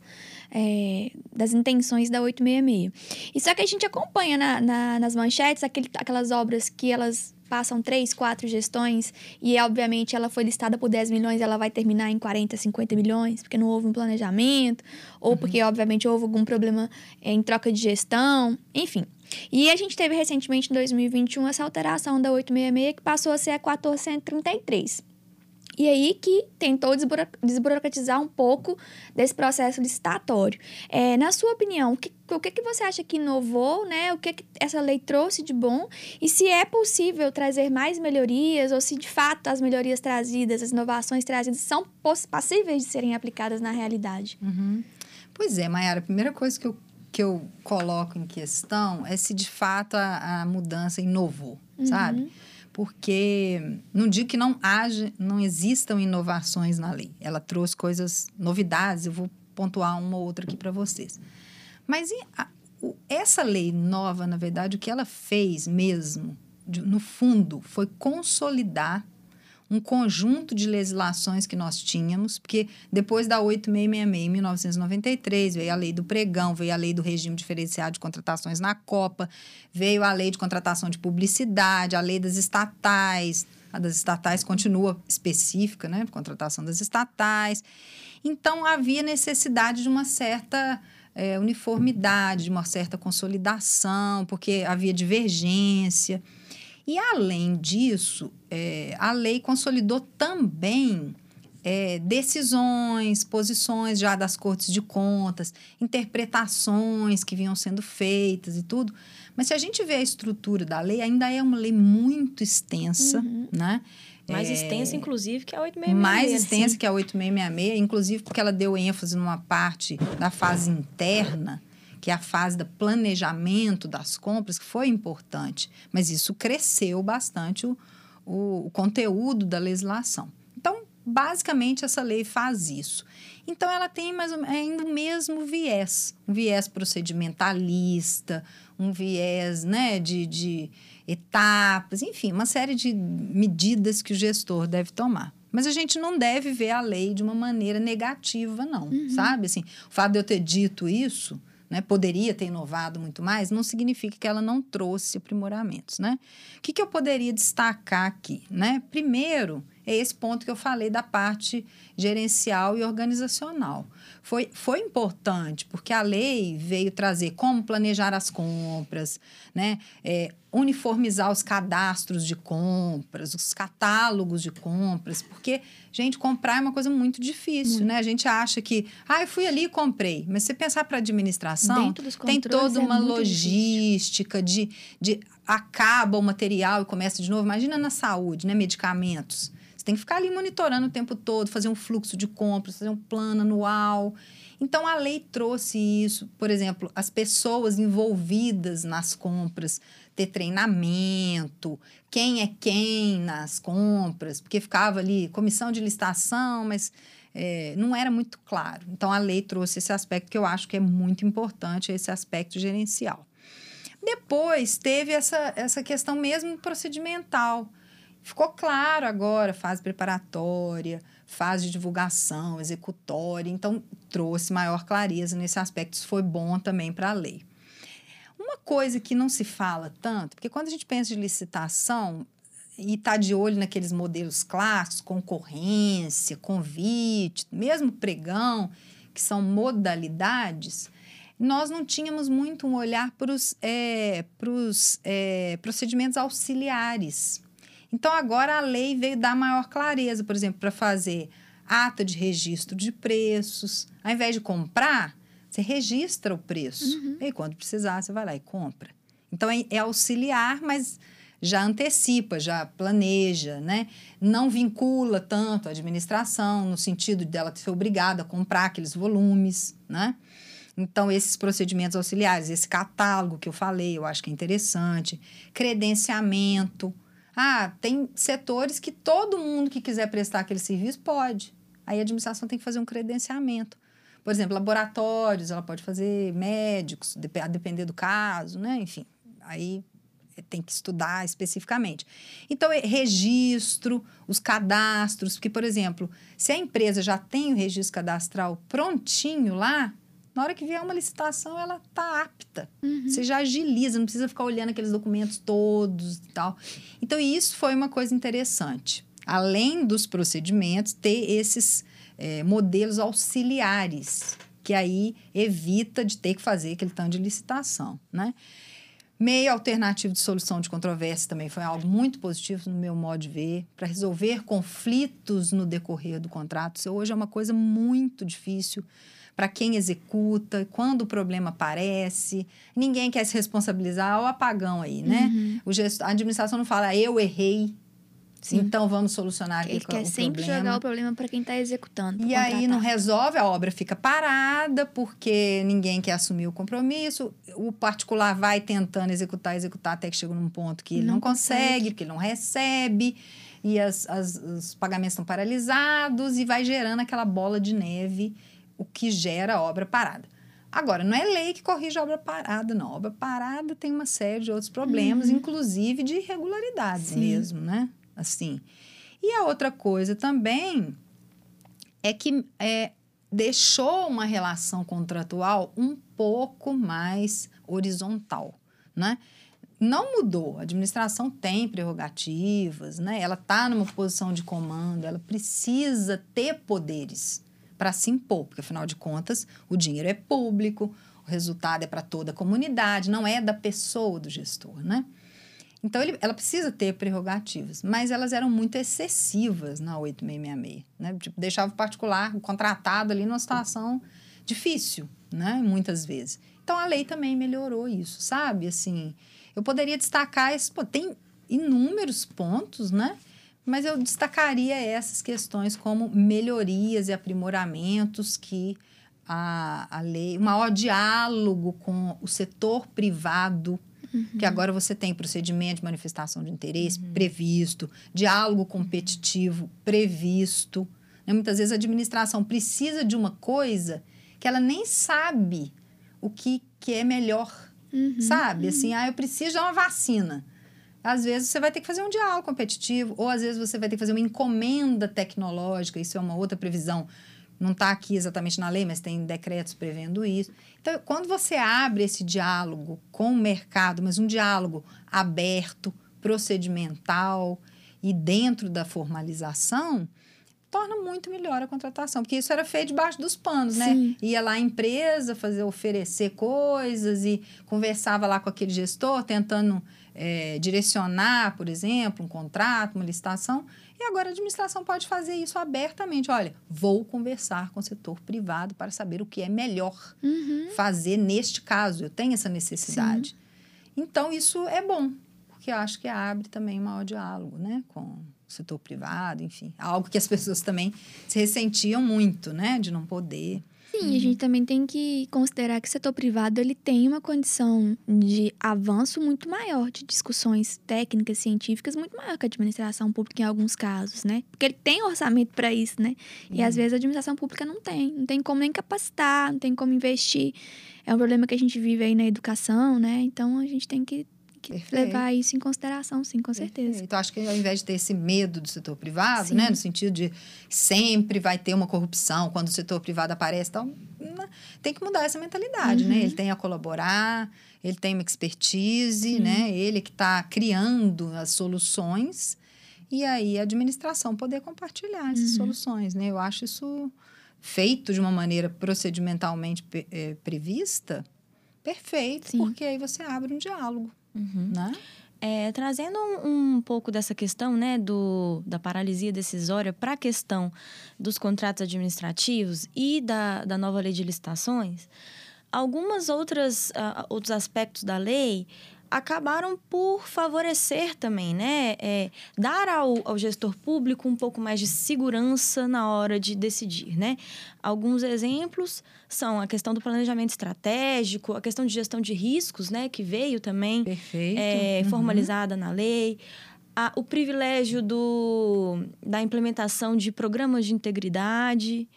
S2: é, das intenções da 866. E só que a gente acompanha na, na, nas manchetes aquele, aquelas obras que elas passam três, quatro gestões e, obviamente, ela foi listada por 10 milhões, ela vai terminar em 40, 50 milhões, porque não houve um planejamento, ou uhum. porque, obviamente, houve algum problema em troca de gestão, enfim. E a gente teve recentemente, em 2021, essa alteração da 866, que passou a ser a 1433. E aí que tentou desburocratizar um pouco desse processo licitatório. É, na sua opinião, o que, o que, que você acha que inovou, né? O que, que essa lei trouxe de bom? E se é possível trazer mais melhorias, ou se de fato as melhorias trazidas, as inovações trazidas são passíveis de serem aplicadas na realidade?
S4: Uhum. Pois é, Mayara, a primeira coisa que eu, que eu coloco em questão é se de fato a, a mudança inovou, sabe? Porque não digo que não haja, não existam inovações na lei. Ela trouxe coisas, novidades, eu vou pontuar uma ou outra aqui para vocês. Mas a- o- essa lei nova, na verdade, o que ela fez mesmo, de- no fundo, foi consolidar um conjunto de legislações que nós tínhamos, porque depois da 8666, em 1993, veio a lei do pregão, veio a lei do regime diferenciado de contratações na Copa, veio a lei de contratação de publicidade, a lei das estatais, a das estatais continua específica, né, contratação das estatais. Então, havia necessidade de uma certa eh, uniformidade, de uma certa consolidação, porque havia divergência. E, além disso, eh, a lei consolidou também eh, decisões, posições já das cortes de contas, interpretações que vinham sendo feitas e tudo. Mas se a gente vê a estrutura da lei, ainda é uma lei muito extensa, né?
S3: Mais
S4: É,
S3: extensa, inclusive, que a 866.
S4: mais
S3: né?
S4: extensa
S3: Sim.
S4: que a 8666, inclusive porque ela deu ênfase numa parte da fase interna, que é a fase do planejamento das compras, que foi importante. Mas isso cresceu bastante o, o, conteúdo da legislação. Então, basicamente, essa lei faz isso. Então, ela tem mais ainda o mesmo viés, um viés procedimentalista, um viés né, de, de etapas, enfim, uma série de medidas que o gestor deve tomar. Mas a gente não deve ver a lei de uma maneira negativa, não, sabe? Assim, o fato de eu ter dito isso, né, poderia ter inovado muito mais, não significa que ela não trouxe aprimoramentos, né? O que, que eu poderia destacar aqui, né? Primeiro, é esse ponto que eu falei da parte gerencial e organizacional. Foi, foi importante, porque a lei veio trazer como planejar as compras, né? É, uniformizar os cadastros de compras, os catálogos de compras, porque, gente, comprar é uma coisa muito difícil, né? A gente acha que, ah, eu fui ali e comprei, mas se você pensar para administração,
S2: Dentro dos
S4: tem toda
S2: é
S4: uma
S2: difícil.
S4: logística de, de acaba o material e começa de novo. Imagina na saúde, né? Medicamentos. Tem que ficar ali monitorando o tempo todo, fazer um fluxo de compras, fazer um plano anual. Então, a lei trouxe isso, por exemplo, as pessoas envolvidas nas compras, ter treinamento, quem é quem nas compras, porque ficava ali comissão de licitação, mas é, não era muito claro. Então, a lei trouxe esse aspecto que eu acho que é muito importante, esse aspecto gerencial. Depois, teve essa, essa questão mesmo procedimental. Ficou claro agora, fase preparatória, fase de divulgação, executória. Então, trouxe maior clareza nesse aspecto. Isso foi bom também para a lei. Uma coisa que não se fala tanto, porque quando a gente pensa de licitação e está de olho naqueles modelos clássicos, concorrência, convite, mesmo pregão, que são modalidades, nós não tínhamos muito um olhar para os é, é, procedimentos auxiliares. Então, agora a lei veio dar maior clareza, por exemplo, para fazer ata de registro de preços. Ao invés de comprar, você registra o preço. E quando precisar, você vai lá e compra. Então, é, é auxiliar, mas já antecipa, já planeja, né? Não vincula tanto a administração, no sentido dela ser obrigada a comprar aqueles volumes, né? Então, esses procedimentos auxiliares, esse catálogo que eu falei, eu acho que é interessante. Credenciamento. Ah, tem setores que todo mundo que quiser prestar aquele serviço pode. Aí a administração tem que fazer um credenciamento. Por exemplo, laboratórios, ela pode fazer médicos, a depender do caso, né? Enfim, aí tem que estudar especificamente. Então, é registro, os cadastros, porque, por exemplo, se a empresa já tem o registro cadastral prontinho lá, na hora que vier uma licitação, ela está apta. Você já agiliza, não precisa ficar olhando aqueles documentos todos e tal. Então, isso foi uma coisa interessante. Além dos procedimentos, ter esses eh, modelos auxiliares, que aí evita de ter que fazer aquele tanto de licitação, né? Meio alternativo de solução de controvérsia também foi algo muito positivo no meu modo de ver, para resolver conflitos no decorrer do contrato. Isso hoje é uma coisa muito difícil para quem executa, quando o problema aparece, ninguém quer se responsabilizar, Olha o apagão aí, né? O gesto, a administração não fala, eu errei,
S2: Sim.
S4: Então vamos solucionar aqui
S2: Ele
S4: o
S2: quer sempre
S4: problema.
S2: jogar o problema para quem está executando.
S4: E aí não resolve, a obra fica parada porque ninguém quer assumir o compromisso. O particular vai tentando executar, executar até que chega num ponto que ele não,
S2: Não
S4: consegue,
S2: consegue.
S4: porque ele não recebe, e as, as- os pagamentos estão paralisados e vai gerando aquela bola de neve, o que gera obra parada. Agora, não é lei que corrige a obra parada, não. A obra parada tem uma série de outros problemas, inclusive de irregularidades
S2: Sim.
S4: mesmo, né? Assim. E a outra coisa também é que é, deixou uma relação contratual um pouco mais horizontal, né? Não mudou. A administração tem prerrogativas, né? Ela está numa posição de comando, ela precisa ter poderes para se impor, porque afinal de contas o dinheiro é público, o resultado é para toda a comunidade, não é da pessoa do gestor, né? Então, ele- ela precisa ter prerrogativas, mas elas eram muito excessivas na 8666, né? Tipo, deixava o particular, o contratado ali numa situação difícil, né? Muitas vezes. Então, a lei também melhorou isso, sabe? Assim, eu poderia destacar, esse, pô, tem inúmeros pontos, né? Mas eu destacaria essas questões como melhorias e aprimoramentos que a, a lei, um maior diálogo com o setor privado, que agora você tem procedimento de manifestação de interesse previsto, diálogo competitivo previsto. né? Muitas vezes a administração precisa de uma coisa que ela nem sabe o que, que é melhor,
S2: Uhum.
S4: sabe? Assim, ah, eu preciso de uma vacina. Às vezes você vai ter que fazer um diálogo competitivo, ou às vezes você vai ter que fazer uma encomenda tecnológica, isso é uma outra previsão. Não está aqui exatamente na lei, mas tem decretos prevendo isso. Então, quando você abre esse diálogo com o mercado, mas um diálogo aberto, procedimental e dentro da formalização, torna muito melhor a contratação, porque isso era feito debaixo dos panos, né?
S2: Sim.
S4: Ia lá a empresa fazer oferecer coisas e conversava lá com aquele gestor, tentando eh, direcionar, por exemplo, um contrato, uma licitação. E agora a administração pode fazer isso abertamente. Olha, vou conversar com o setor privado para saber o que é melhor
S2: Uhum.
S4: fazer neste caso. Eu tenho essa necessidade. Então, isso é bom, porque eu acho que abre também um maior diálogo né, com o setor privado, enfim. Algo que as pessoas também se ressentiam muito, né? De não poder.
S2: Sim, a gente também tem que considerar que o setor privado ele tem uma condição de avanço muito maior, de discussões técnicas, científicas, muito maior que a administração pública em alguns casos, né? Porque ele tem orçamento para isso, né? E às vezes a administração pública não tem, não tem como nem capacitar, não tem como investir. É um problema que a gente vive aí na educação, né? Então a gente tem que, que
S4: Perfeito.
S2: levar isso em consideração, sim, com certeza.
S4: Então, acho que ao invés de ter esse medo do setor privado,
S2: Sim.
S4: né? No sentido de sempre vai ter uma corrupção quando o setor privado aparece tal, né, tem que mudar essa mentalidade, né?
S2: Uhum.
S4: Ele tem a colaborar, ele tem uma expertise, né? Ele que está criando as soluções e aí a administração poder compartilhar essas
S2: Uhum.
S4: soluções, né? Eu acho isso feito de uma maneira procedimentalmente eh, prevista, perfeito,
S2: Sim.
S4: porque aí você abre um diálogo, né?
S3: É, trazendo um, um pouco dessa questão, né, do, da paralisia decisória para a questão dos contratos administrativos e da, da nova lei de licitações, algumas outras ah, outros aspectos da lei acabaram por favorecer também, né, é, dar ao, ao gestor público um pouco mais de segurança na hora de decidir, né. Alguns exemplos são a questão do planejamento estratégico, a questão de gestão de riscos, né, que veio também é,
S4: Uhum.
S3: formalizada na lei, a- o privilégio do, da implementação de programas de integridade.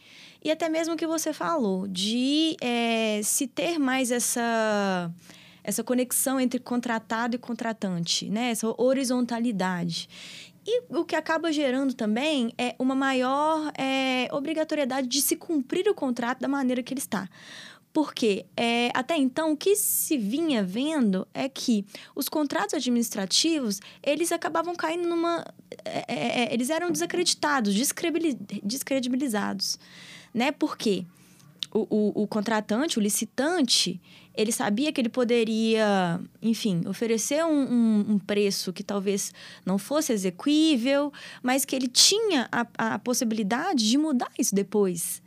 S3: E até mesmo o que você falou, de é, se ter mais essa, essa conexão entre contratado e contratante, né? essa horizontalidade. E o que acaba gerando também é uma maior é, obrigatoriedade de se cumprir o contrato da maneira que ele está. Porque é, até então o que se vinha vendo é que os contratos administrativos eles acabavam caindo numa, é, é, é, eles eram desacreditados, descredibilizados, né? Porque o, o, o contratante, o licitante, ele sabia que ele poderia, enfim, oferecer um, um, um preço que talvez não fosse exequível, mas que ele tinha a, a possibilidade de mudar isso depois.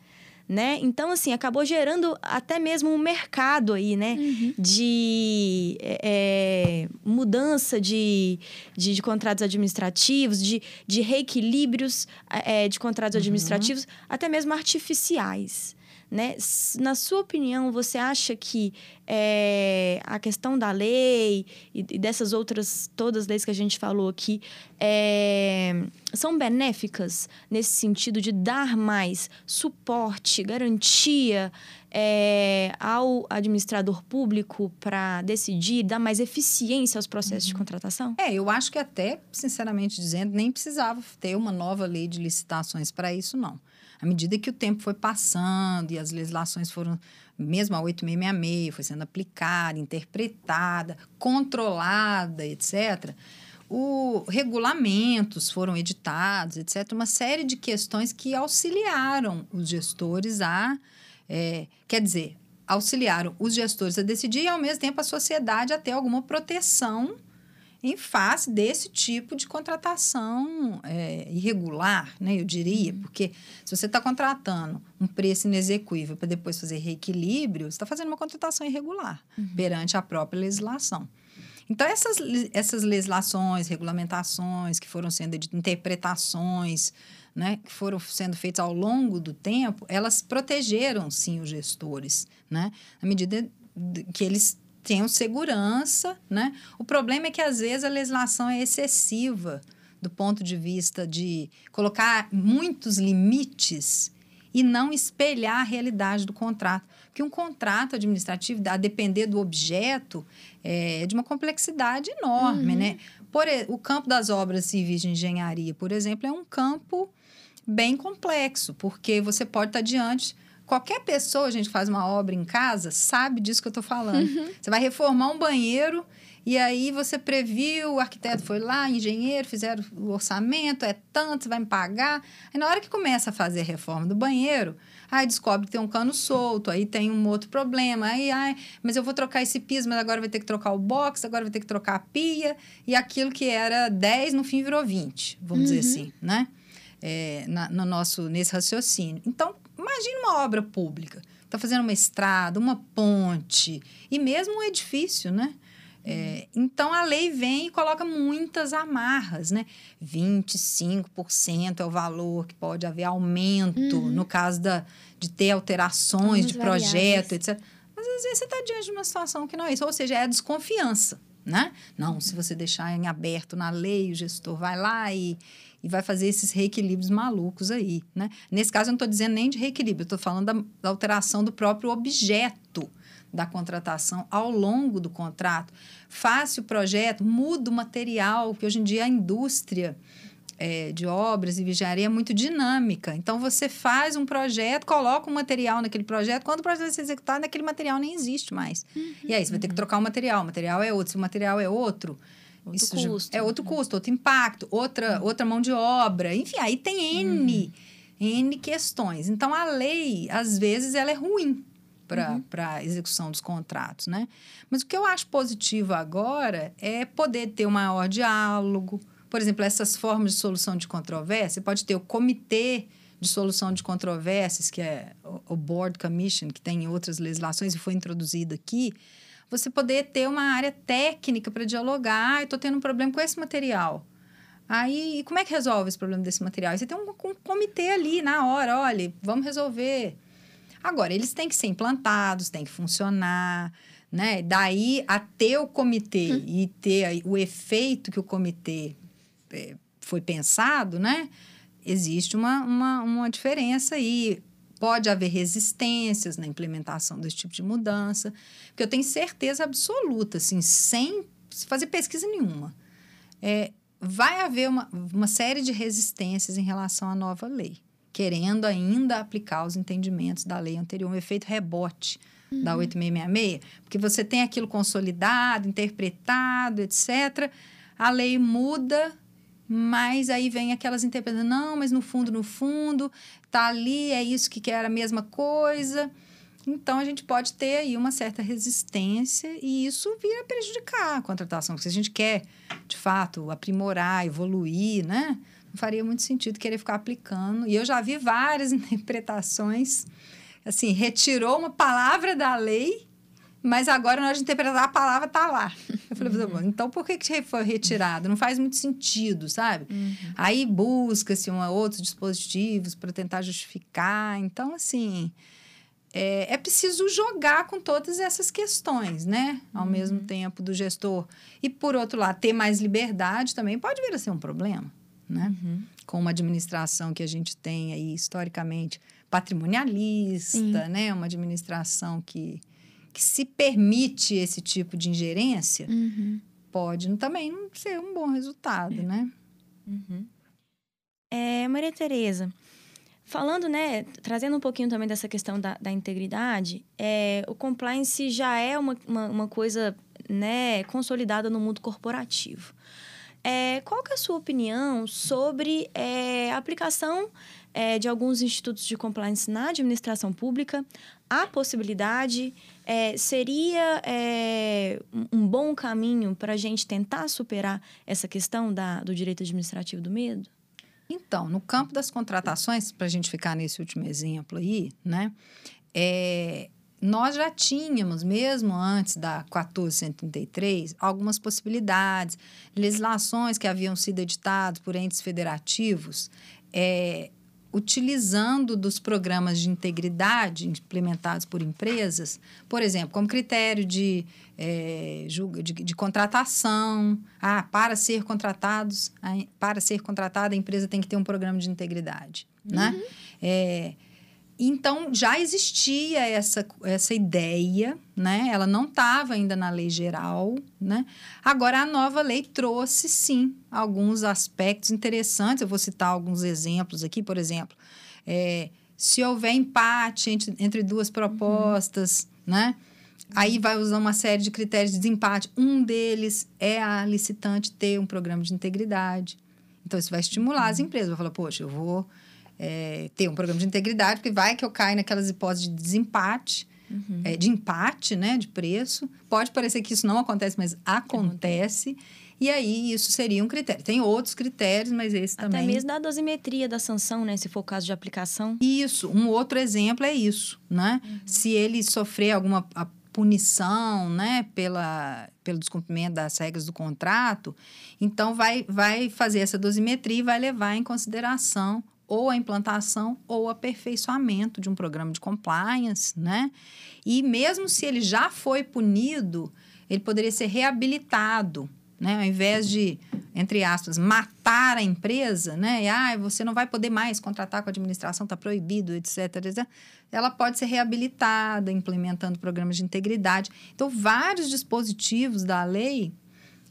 S3: né? Então, assim, acabou gerando até mesmo um mercado aí, né?
S2: Uhum.
S3: De é, mudança de, de, de, contratos administrativos, de, de reequilíbrios é, de contratos uhum. administrativos, até mesmo artificiais. Né? Na sua opinião, você acha que é, a questão da lei e, e, dessas outras, todas as leis que a gente falou aqui, é, são benéficas nesse sentido de dar mais suporte, garantia é, ao administrador público para decidir, dar mais eficiência aos processos uhum. de contratação?
S4: É, eu acho que até, sinceramente dizendo, nem precisava ter uma nova lei de licitações para isso, não à medida que o tempo foi passando e as legislações foram, mesmo a 8666, foi sendo aplicada, interpretada, controlada, etc., o, regulamentos foram editados, etc., uma série de questões que auxiliaram os gestores a. É, quer dizer, auxiliaram os gestores a decidir e, ao mesmo tempo, a sociedade a ter alguma proteção em face desse tipo de contratação é, irregular, né, eu diria, uhum. porque se você está contratando um preço inexequível para depois fazer reequilíbrio, você está fazendo uma contratação irregular uhum. perante a própria legislação. Então, essas, essas legislações, regulamentações que foram sendo interpretações, né, que foram sendo feitas ao longo do tempo, elas protegeram, sim, os gestores, né, na medida que eles tenham segurança, né? O problema é que às vezes a legislação é excessiva do ponto de vista de colocar muitos limites e não espelhar a realidade do contrato. Porque um contrato administrativo, a depender do objeto, é de uma complexidade enorme, uhum. né? Por, o campo das obras civis de engenharia, por exemplo, é um campo bem complexo, porque você pode estar diante Qualquer pessoa, a gente, faz uma obra em casa, sabe disso que eu estou falando. Uhum. Você vai reformar um banheiro e aí você previu, o arquiteto foi lá, engenheiro, fizeram o orçamento, é tanto, você vai me pagar. Aí na hora que começa a fazer a reforma do banheiro, aí descobre que tem um cano solto, aí tem um outro problema, aí, ai, mas eu vou trocar esse piso, mas agora vai ter que trocar o box, agora vai ter que trocar a pia, e aquilo que era 10, no fim virou 20, vamos uhum. dizer assim, né? É, na, no nosso, nesse raciocínio. Então, Imagina uma obra pública. Está fazendo uma estrada, uma ponte e mesmo um edifício, né? É, então a lei vem e coloca muitas amarras, né? 25% é o valor que pode haver aumento uhum. no caso da, de ter alterações de projeto, variáveis. etc. Mas às vezes você está diante de uma situação que não é isso, ou seja, é a desconfiança, né? Não, se você deixar em aberto na lei, o gestor vai lá e, e vai fazer esses reequilíbrios malucos aí, né? Nesse caso, eu não estou dizendo nem de reequilíbrio, eu estou falando da, da alteração do próprio objeto da contratação ao longo do contrato. Faça o projeto, muda o material, que hoje em dia a indústria é, de obras e vigiaria é muito dinâmica. Então, você faz um projeto, coloca um material naquele projeto, quando o projeto vai ser executado, aquele material nem existe mais. Uhum. E aí, você vai ter que trocar o material, o material é outro, se o material é outro,
S3: Outro Isso custo.
S4: É outro custo, outro impacto, outra, outra mão de obra. Enfim, aí tem N, uhum. N questões. Então, a lei, às vezes, ela é ruim para uhum. a execução dos contratos, né? Mas o que eu acho positivo agora é poder ter um maior diálogo. Por exemplo, essas formas de solução de controvérsia, pode ter o comitê de solução de controvérsias, que é o Board Commission, que tem em outras legislações e foi introduzido aqui, você poder ter uma área técnica para dialogar. Ah, estou tendo um problema com esse material. Aí, como é que resolve esse problema desse material? Você tem um, um comitê ali na hora, olha, vamos resolver. Agora, eles têm que ser implantados, têm que funcionar, né? Daí a ter o comitê hum. e ter o efeito que o comitê é, foi pensado, né? Existe uma, uma, uma diferença aí. Pode haver resistências na implementação desse tipo de mudança, porque eu tenho certeza absoluta, assim, sem fazer pesquisa nenhuma, é, vai haver uma, uma série de resistências em relação à nova lei, querendo ainda aplicar os entendimentos da lei anterior, um efeito rebote uhum. da 8666, porque você tem aquilo consolidado, interpretado, etc. A lei muda, mas aí vem aquelas interpretações, não, mas no fundo, no fundo, tá ali, é isso que quer a mesma coisa. Então, a gente pode ter aí uma certa resistência e isso vira prejudicar a contratação. Porque se a gente quer, de fato, aprimorar, evoluir, né? Não faria muito sentido querer ficar aplicando. E eu já vi várias [laughs] interpretações. Assim, retirou uma palavra da lei, mas agora na hora de interpretar a palavra tá lá. Eu falei, uhum. então por que, que foi retirado? Não faz muito sentido, sabe? Uhum. Aí busca-se outros dispositivos para tentar justificar. Então, assim, é, é, preciso jogar com todas essas questões, né? Ao uhum. mesmo tempo do gestor. E, por outro lado, ter mais liberdade também pode vir a ser um problema, né? Uhum. Com uma administração que a gente tem aí, historicamente, patrimonialista, Sim. né? Uma administração que, que se permite esse tipo de ingerência, uhum. pode também não ser um bom resultado, é. né?
S3: Uhum. É, Maria Tereza, Falando, né, trazendo um pouquinho também dessa questão da, da integridade, é, o compliance já é uma, uma, uma, coisa né, consolidada no mundo corporativo. É, qual que é a sua opinião sobre é, a aplicação é, de alguns institutos de compliance na administração pública? A possibilidade é, seria é, um bom caminho para a gente tentar superar essa questão da, do direito administrativo do medo?
S4: Então, no campo das contratações, para a gente ficar nesse último exemplo aí, né? É, nós já tínhamos, mesmo antes da 1433, algumas possibilidades, legislações que haviam sido editadas por entes federativos, é, utilizando dos programas de integridade implementados por empresas, por exemplo, como critério de, é, de, de, contratação. Ah, para ser contratados, para ser contratada, a empresa tem que ter um programa de integridade. Né? Uhum. Né? É, então, já existia essa, essa ideia, né? Ela não estava ainda na lei geral, né? Agora, a nova lei trouxe, sim, alguns aspectos interessantes. Eu vou citar alguns exemplos aqui, por exemplo. É, se houver empate entre, entre duas propostas, uhum. né? Aí vai usar uma série de critérios de desempate. Um deles é a licitante ter um programa de integridade. Então, isso vai estimular uhum. as empresas. Vai falar, poxa, eu vou é, ter um programa de integridade, porque vai que eu caio naquelas hipóteses de desempate, uhum. é, de empate, né, de preço. Pode parecer que isso não acontece, mas acontece. E aí, isso seria um critério. Tem outros critérios, mas esse também.
S3: Até mesmo da dosimetria da sanção, né? Se for o caso de aplicação.
S4: Isso. Um outro exemplo é isso, né? Uhum. Se ele sofrer alguma punição, né, pela, pelo descumprimento das regras do contrato, então vai, vai fazer essa dosimetria e vai levar em consideração ou a implantação ou aperfeiçoamento de um programa de compliance, né? E mesmo se ele já foi punido, ele poderia ser reabilitado, né? Ao invés de, entre aspas, matar a empresa, né? E, ah, você não vai poder mais contratar com a administração, está proibido, etc, etc. Ela pode ser reabilitada, implementando programas de integridade. Então, vários dispositivos da lei,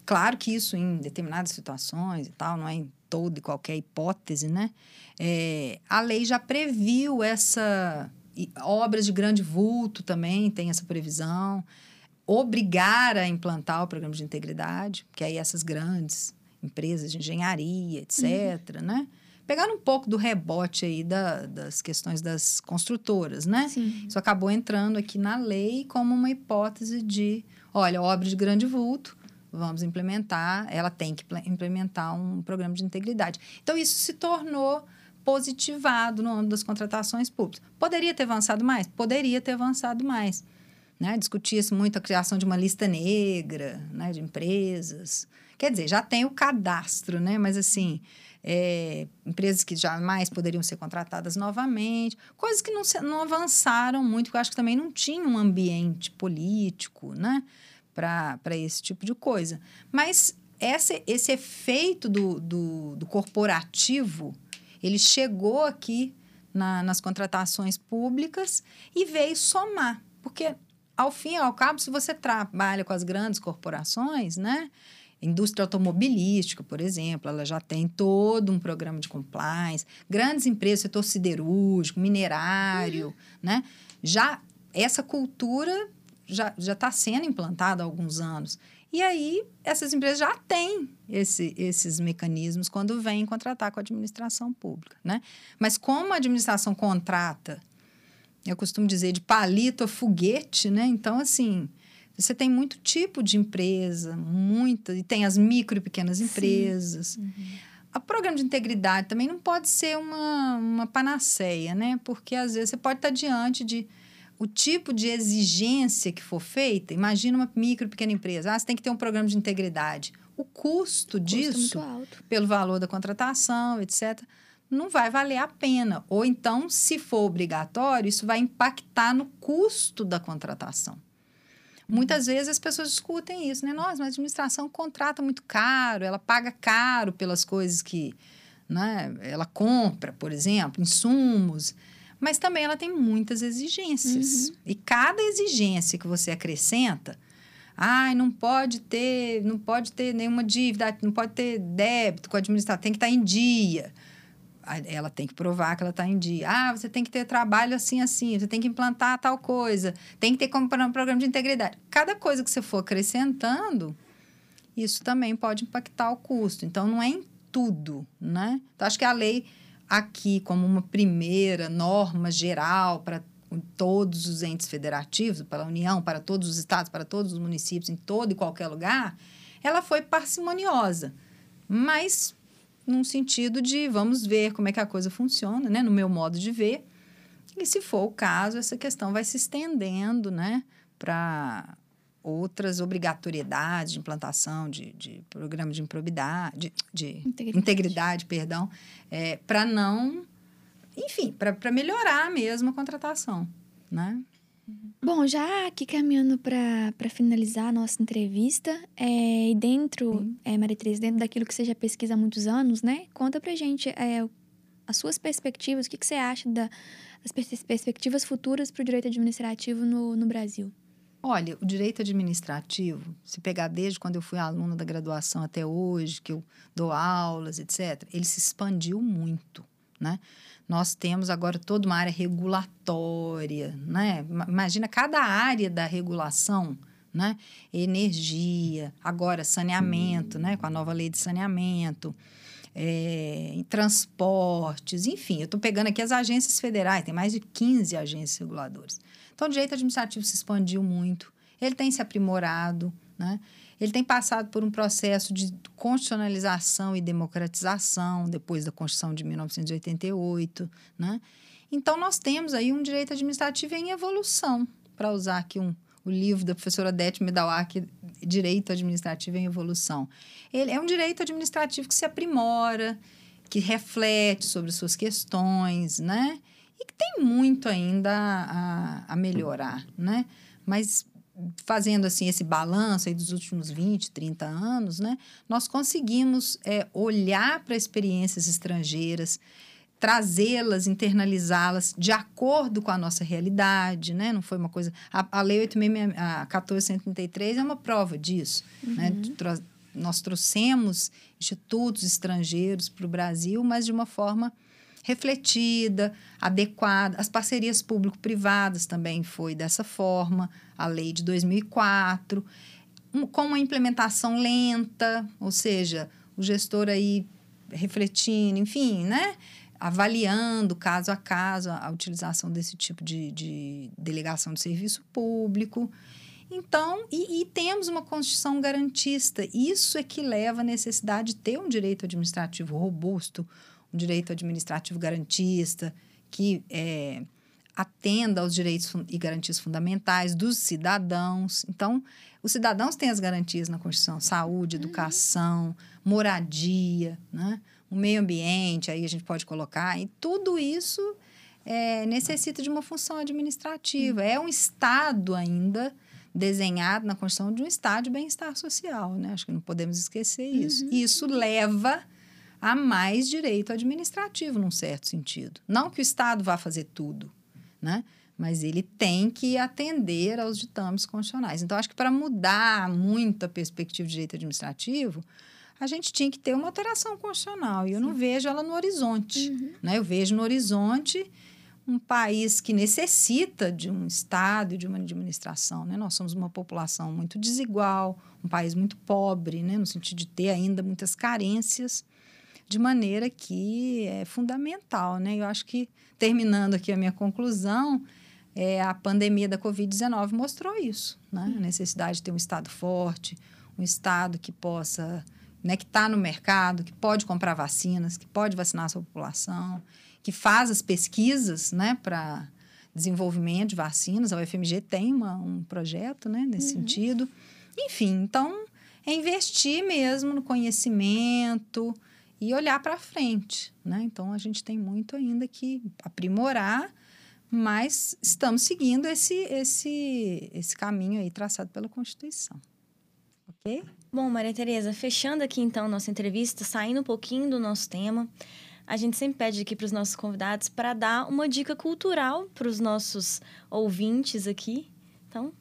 S4: claro que isso em determinadas situações e tal, não é toda e qualquer hipótese, né? É, a lei já previu essa. Obras de grande vulto também tem essa previsão. Obrigar a implantar o programa de integridade, que aí essas grandes empresas de engenharia, etc., uhum. né? Pegando um pouco do rebote aí da, das questões das construtoras, né? Sim. Isso acabou entrando aqui na lei como uma hipótese de, olha, obra de grande vulto, vamos implementar, ela tem que implementar um programa de integridade. Então, isso se tornou positivado no âmbito das contratações públicas. Poderia ter avançado mais? Poderia ter avançado mais. Né? Discutia-se muito a criação de uma lista negra né, de empresas. Quer dizer, já tem o cadastro, né? mas assim, é, empresas que jamais poderiam ser contratadas novamente, coisas que não, não avançaram muito, porque eu acho que também não tinha um ambiente político né? Para esse tipo de coisa. Mas esse, esse efeito do, do, do corporativo ele chegou aqui na, nas contratações públicas e veio somar. Porque, ao fim e ao cabo, se você trabalha com as grandes corporações, né? Indústria automobilística, por exemplo, ela já tem todo um programa de compliance. Grandes empresas, setor siderúrgico, minerário, uhum. né? Já essa cultura já está sendo implantada há alguns anos. E aí, essas empresas já têm esse, esses mecanismos quando vêm contratar com a administração pública, né? Mas como a administração contrata, eu costumo dizer, de palito a foguete, né? Então, assim, você tem muito tipo de empresa, muita, e tem as micro e pequenas empresas. Uhum. o programa de integridade também não pode ser uma, uma panaceia, né? Porque às vezes você pode estar diante de o tipo de exigência que for feita. Imagina uma micro, pequena empresa. Ah, você tem que ter um programa de integridade. O custo,
S2: Custo
S4: disso,
S2: alto.
S4: pelo valor da contratação, etc., não vai valer a pena. Ou então, se for obrigatório, isso vai impactar no custo da contratação. Muitas vezes as pessoas discutem isso, né? Nossa, mas a administração contrata muito caro, ela paga caro pelas coisas que né, ela compra, por exemplo, insumos. Mas também ela tem muitas exigências. E cada exigência que você acrescenta, ai, não pode ter, não pode ter nenhuma dívida, não pode ter débito com a administração, tem que estar em dia. Ela tem que provar que ela está em dia. Ah, você tem que ter trabalho assim, assim, você tem que implantar tal coisa, tem que ter como um programa de integridade. Cada coisa que você for acrescentando, isso também pode impactar o custo. Então, não é em tudo, né? Então, acho que a lei aqui, como uma primeira norma geral para todos os entes federativos, para a União, para todos os estados, para todos os municípios, em todo e qualquer lugar, ela foi parcimoniosa, mas num sentido de vamos ver como é que a coisa funciona, né? No meu modo de ver. E se for o caso, essa questão vai se estendendo, né? Para outras obrigatoriedades de implantação de, de programa de improbidade, de, de
S2: Integridade.
S4: integridade, perdão, é, para não, enfim, para melhorar mesmo a contratação, né?
S2: Bom, já aqui caminhando para finalizar a nossa entrevista, é, e dentro, é, Maria Tereza, dentro daquilo que você já pesquisa há muitos anos, né? Conta pra gente é, as suas perspectivas, o que, que você acha da, das pers- perspectivas futuras para o direito administrativo no, no Brasil.
S4: Olha, o direito administrativo, se pegar desde quando eu fui aluna da graduação até hoje, que eu dou aulas, etc., ele se expandiu muito, né? Nós temos agora toda uma área regulatória, né? Ma- Imagina cada área da regulação, né? Energia, agora saneamento, né? Com a nova lei de saneamento, é, transportes, enfim. Eu estou pegando aqui as agências federais, tem mais de 15 agências reguladoras. Então, o direito administrativo se expandiu muito, ele tem se aprimorado, né? ele tem passado por um processo de constitucionalização e democratização depois da Constituição de 1988. Né? Então, nós temos aí um direito administrativo em evolução, para usar aqui um, o livro da professora Dete Medawak, Direito Administrativo em Evolução. Ele é um direito administrativo que se aprimora, que reflete sobre suas questões, né? E que tem muito ainda a, a melhorar, né? Mas fazendo assim esse balanço aí dos últimos 20, 30 anos, né? Nós conseguimos é, olhar para experiências estrangeiras, trazê-las, internalizá-las de acordo com a nossa realidade, né? Não foi uma coisa... A, a Lei 8.6, a 1433 é uma prova disso, né? Tro- Nós trouxemos institutos estrangeiros para o Brasil, mas de uma forma refletida, adequada. As parcerias público-privadas também foi dessa forma, a lei de 2004, um- com uma implementação lenta, ou seja, o gestor aí refletindo, enfim, né? avaliando caso a caso a, utilização desse tipo de, de delegação de serviço público. Então, e, e temos uma Constituição garantista. Isso é que leva à necessidade de ter um direito administrativo robusto, um direito administrativo garantista, que é, atenda aos direitos e garantias fundamentais dos cidadãos. Então, os cidadãos têm as garantias na Constituição: saúde, educação, moradia, né? o meio ambiente, aí a gente pode colocar, e tudo isso é, necessita de uma função administrativa. É um Estado ainda desenhado na Constituição de um Estado de bem-estar social, né? Acho que não podemos esquecer isso. E isso leva a mais direito administrativo, num certo sentido. Não que o Estado vá fazer tudo, né? Mas ele tem que atender aos ditames constitucionais. Então, acho que para mudar muito a perspectiva de direito administrativo, a gente tinha que ter uma alteração constitucional. E eu não vejo ela no horizonte. Né? Eu vejo no horizonte um país que necessita de um Estado e de uma administração. Né? Nós somos uma população muito desigual, um país muito pobre, né? no sentido de ter ainda muitas carências, de maneira que é fundamental. Né? Eu acho que, terminando aqui a minha conclusão, é, a pandemia da Covid-19 mostrou isso, né? a necessidade de ter um Estado forte, um Estado que possa né, que está no mercado, que pode comprar vacinas, que pode vacinar a sua população, que faz as pesquisas né, para desenvolvimento de vacinas. A UFMG tem uma, um projeto né, nesse uhum. sentido. Enfim, então é investir mesmo no conhecimento e olhar para frente. Né? Então a gente tem muito ainda que aprimorar, mas estamos seguindo esse, esse, esse caminho aí traçado pela Constituição. Ok?
S3: Bom, Maria Tereza, fechando aqui então nossa entrevista, saindo um pouquinho do nosso tema, a gente sempre pede aqui para os nossos convidados para dar uma dica cultural para os nossos ouvintes aqui. Então,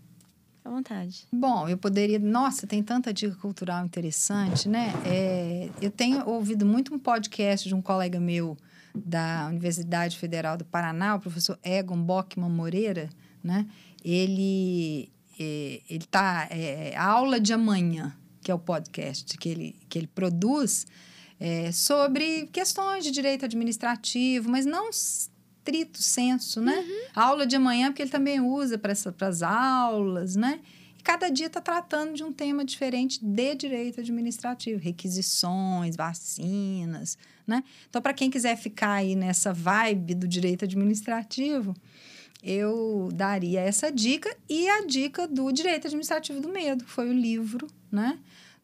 S3: à vontade.
S4: Bom, eu poderia. Nossa, tem tanta dica cultural interessante, né? É, eu tenho ouvido muito um podcast de um colega meu da Universidade Federal do Paraná, o professor Egon Bockman Moreira, né? Ele é, ele tá é, aula de amanhã que é o podcast que ele, que ele produz, é, sobre questões de direito administrativo, mas não estrito senso, né? Uhum. aula de amanhã, porque ele também usa para as aulas, né? E cada dia está tratando de um tema diferente de direito administrativo, requisições, vacinas, né? Então, para quem quiser ficar aí nessa vibe do direito administrativo, eu daria essa dica e a dica do Direito Administrativo do Medo, que foi o livro, né?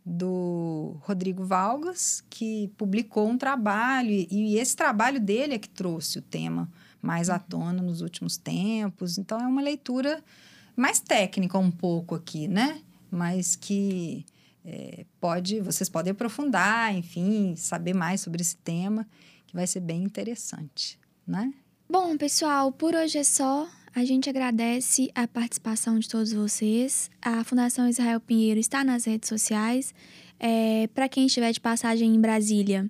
S4: Do Rodrigo Valgas, que publicou um trabalho, e esse trabalho dele é que trouxe o tema mais à tona nos últimos tempos. Então, é uma leitura mais técnica um pouco aqui, né? Mas que é, pode, vocês podem aprofundar, enfim, saber mais sobre esse tema, que vai ser bem interessante, né?
S2: Bom, pessoal, por hoje é só. A gente agradece a participação de todos vocês. A Fundação Israel Pinheiro está nas redes sociais. É, Para quem estiver de passagem em Brasília,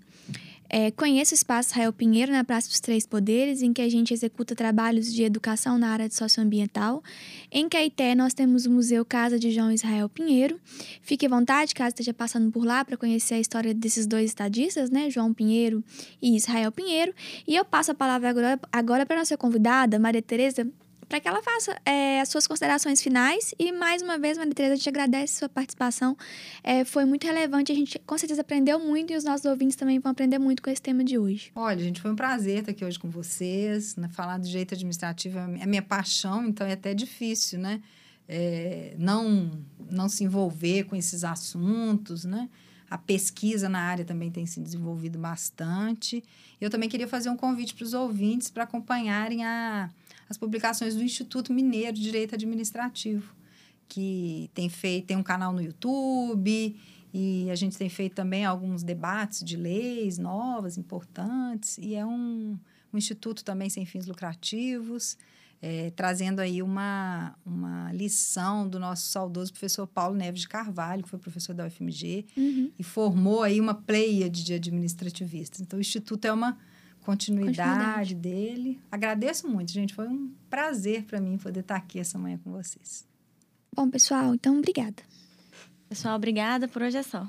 S2: é, conheça o Espaço Israel Pinheiro na Praça dos Três Poderes, em que a gente executa trabalhos de educação na área de socioambiental. Em Caeté, nós temos o Museu Casa de João Israel Pinheiro. Fique à vontade, caso esteja passando por lá, para conhecer a história desses dois estadistas, né? João Pinheiro e Israel Pinheiro. E eu passo a palavra agora, agora para a nossa convidada, Maria Tereza, para que ela faça é, as suas considerações finais. E mais uma vez, Maria Tereza, a gente agradece sua participação. É, foi muito relevante, a gente com certeza aprendeu muito e os nossos ouvintes também vão aprender muito com esse tema de hoje.
S4: Olha, gente, foi um prazer estar aqui hoje com vocês. Né? Falar do direito administrativo é a minha paixão, então é até difícil, né? É, não, não se envolver com esses assuntos, né? A pesquisa na área também tem se desenvolvido bastante. Eu também queria fazer um convite para os ouvintes para acompanharem a as publicações do Instituto Mineiro de Direito Administrativo, que tem feito, tem um canal no YouTube e a gente tem feito também alguns debates de leis novas, importantes, e é um, um instituto também sem fins lucrativos, é, trazendo aí uma, uma lição do nosso saudoso professor Paulo Neves de Carvalho, que foi professor da UFMG, uhum. e formou aí uma pleia de administrativistas. Então, o Instituto é uma continuidade, continuidade, dele. Agradeço muito, gente. Foi um prazer para mim poder estar aqui essa manhã com vocês.
S2: Bom, pessoal, então obrigada.
S3: Pessoal, obrigada. Por hoje é só.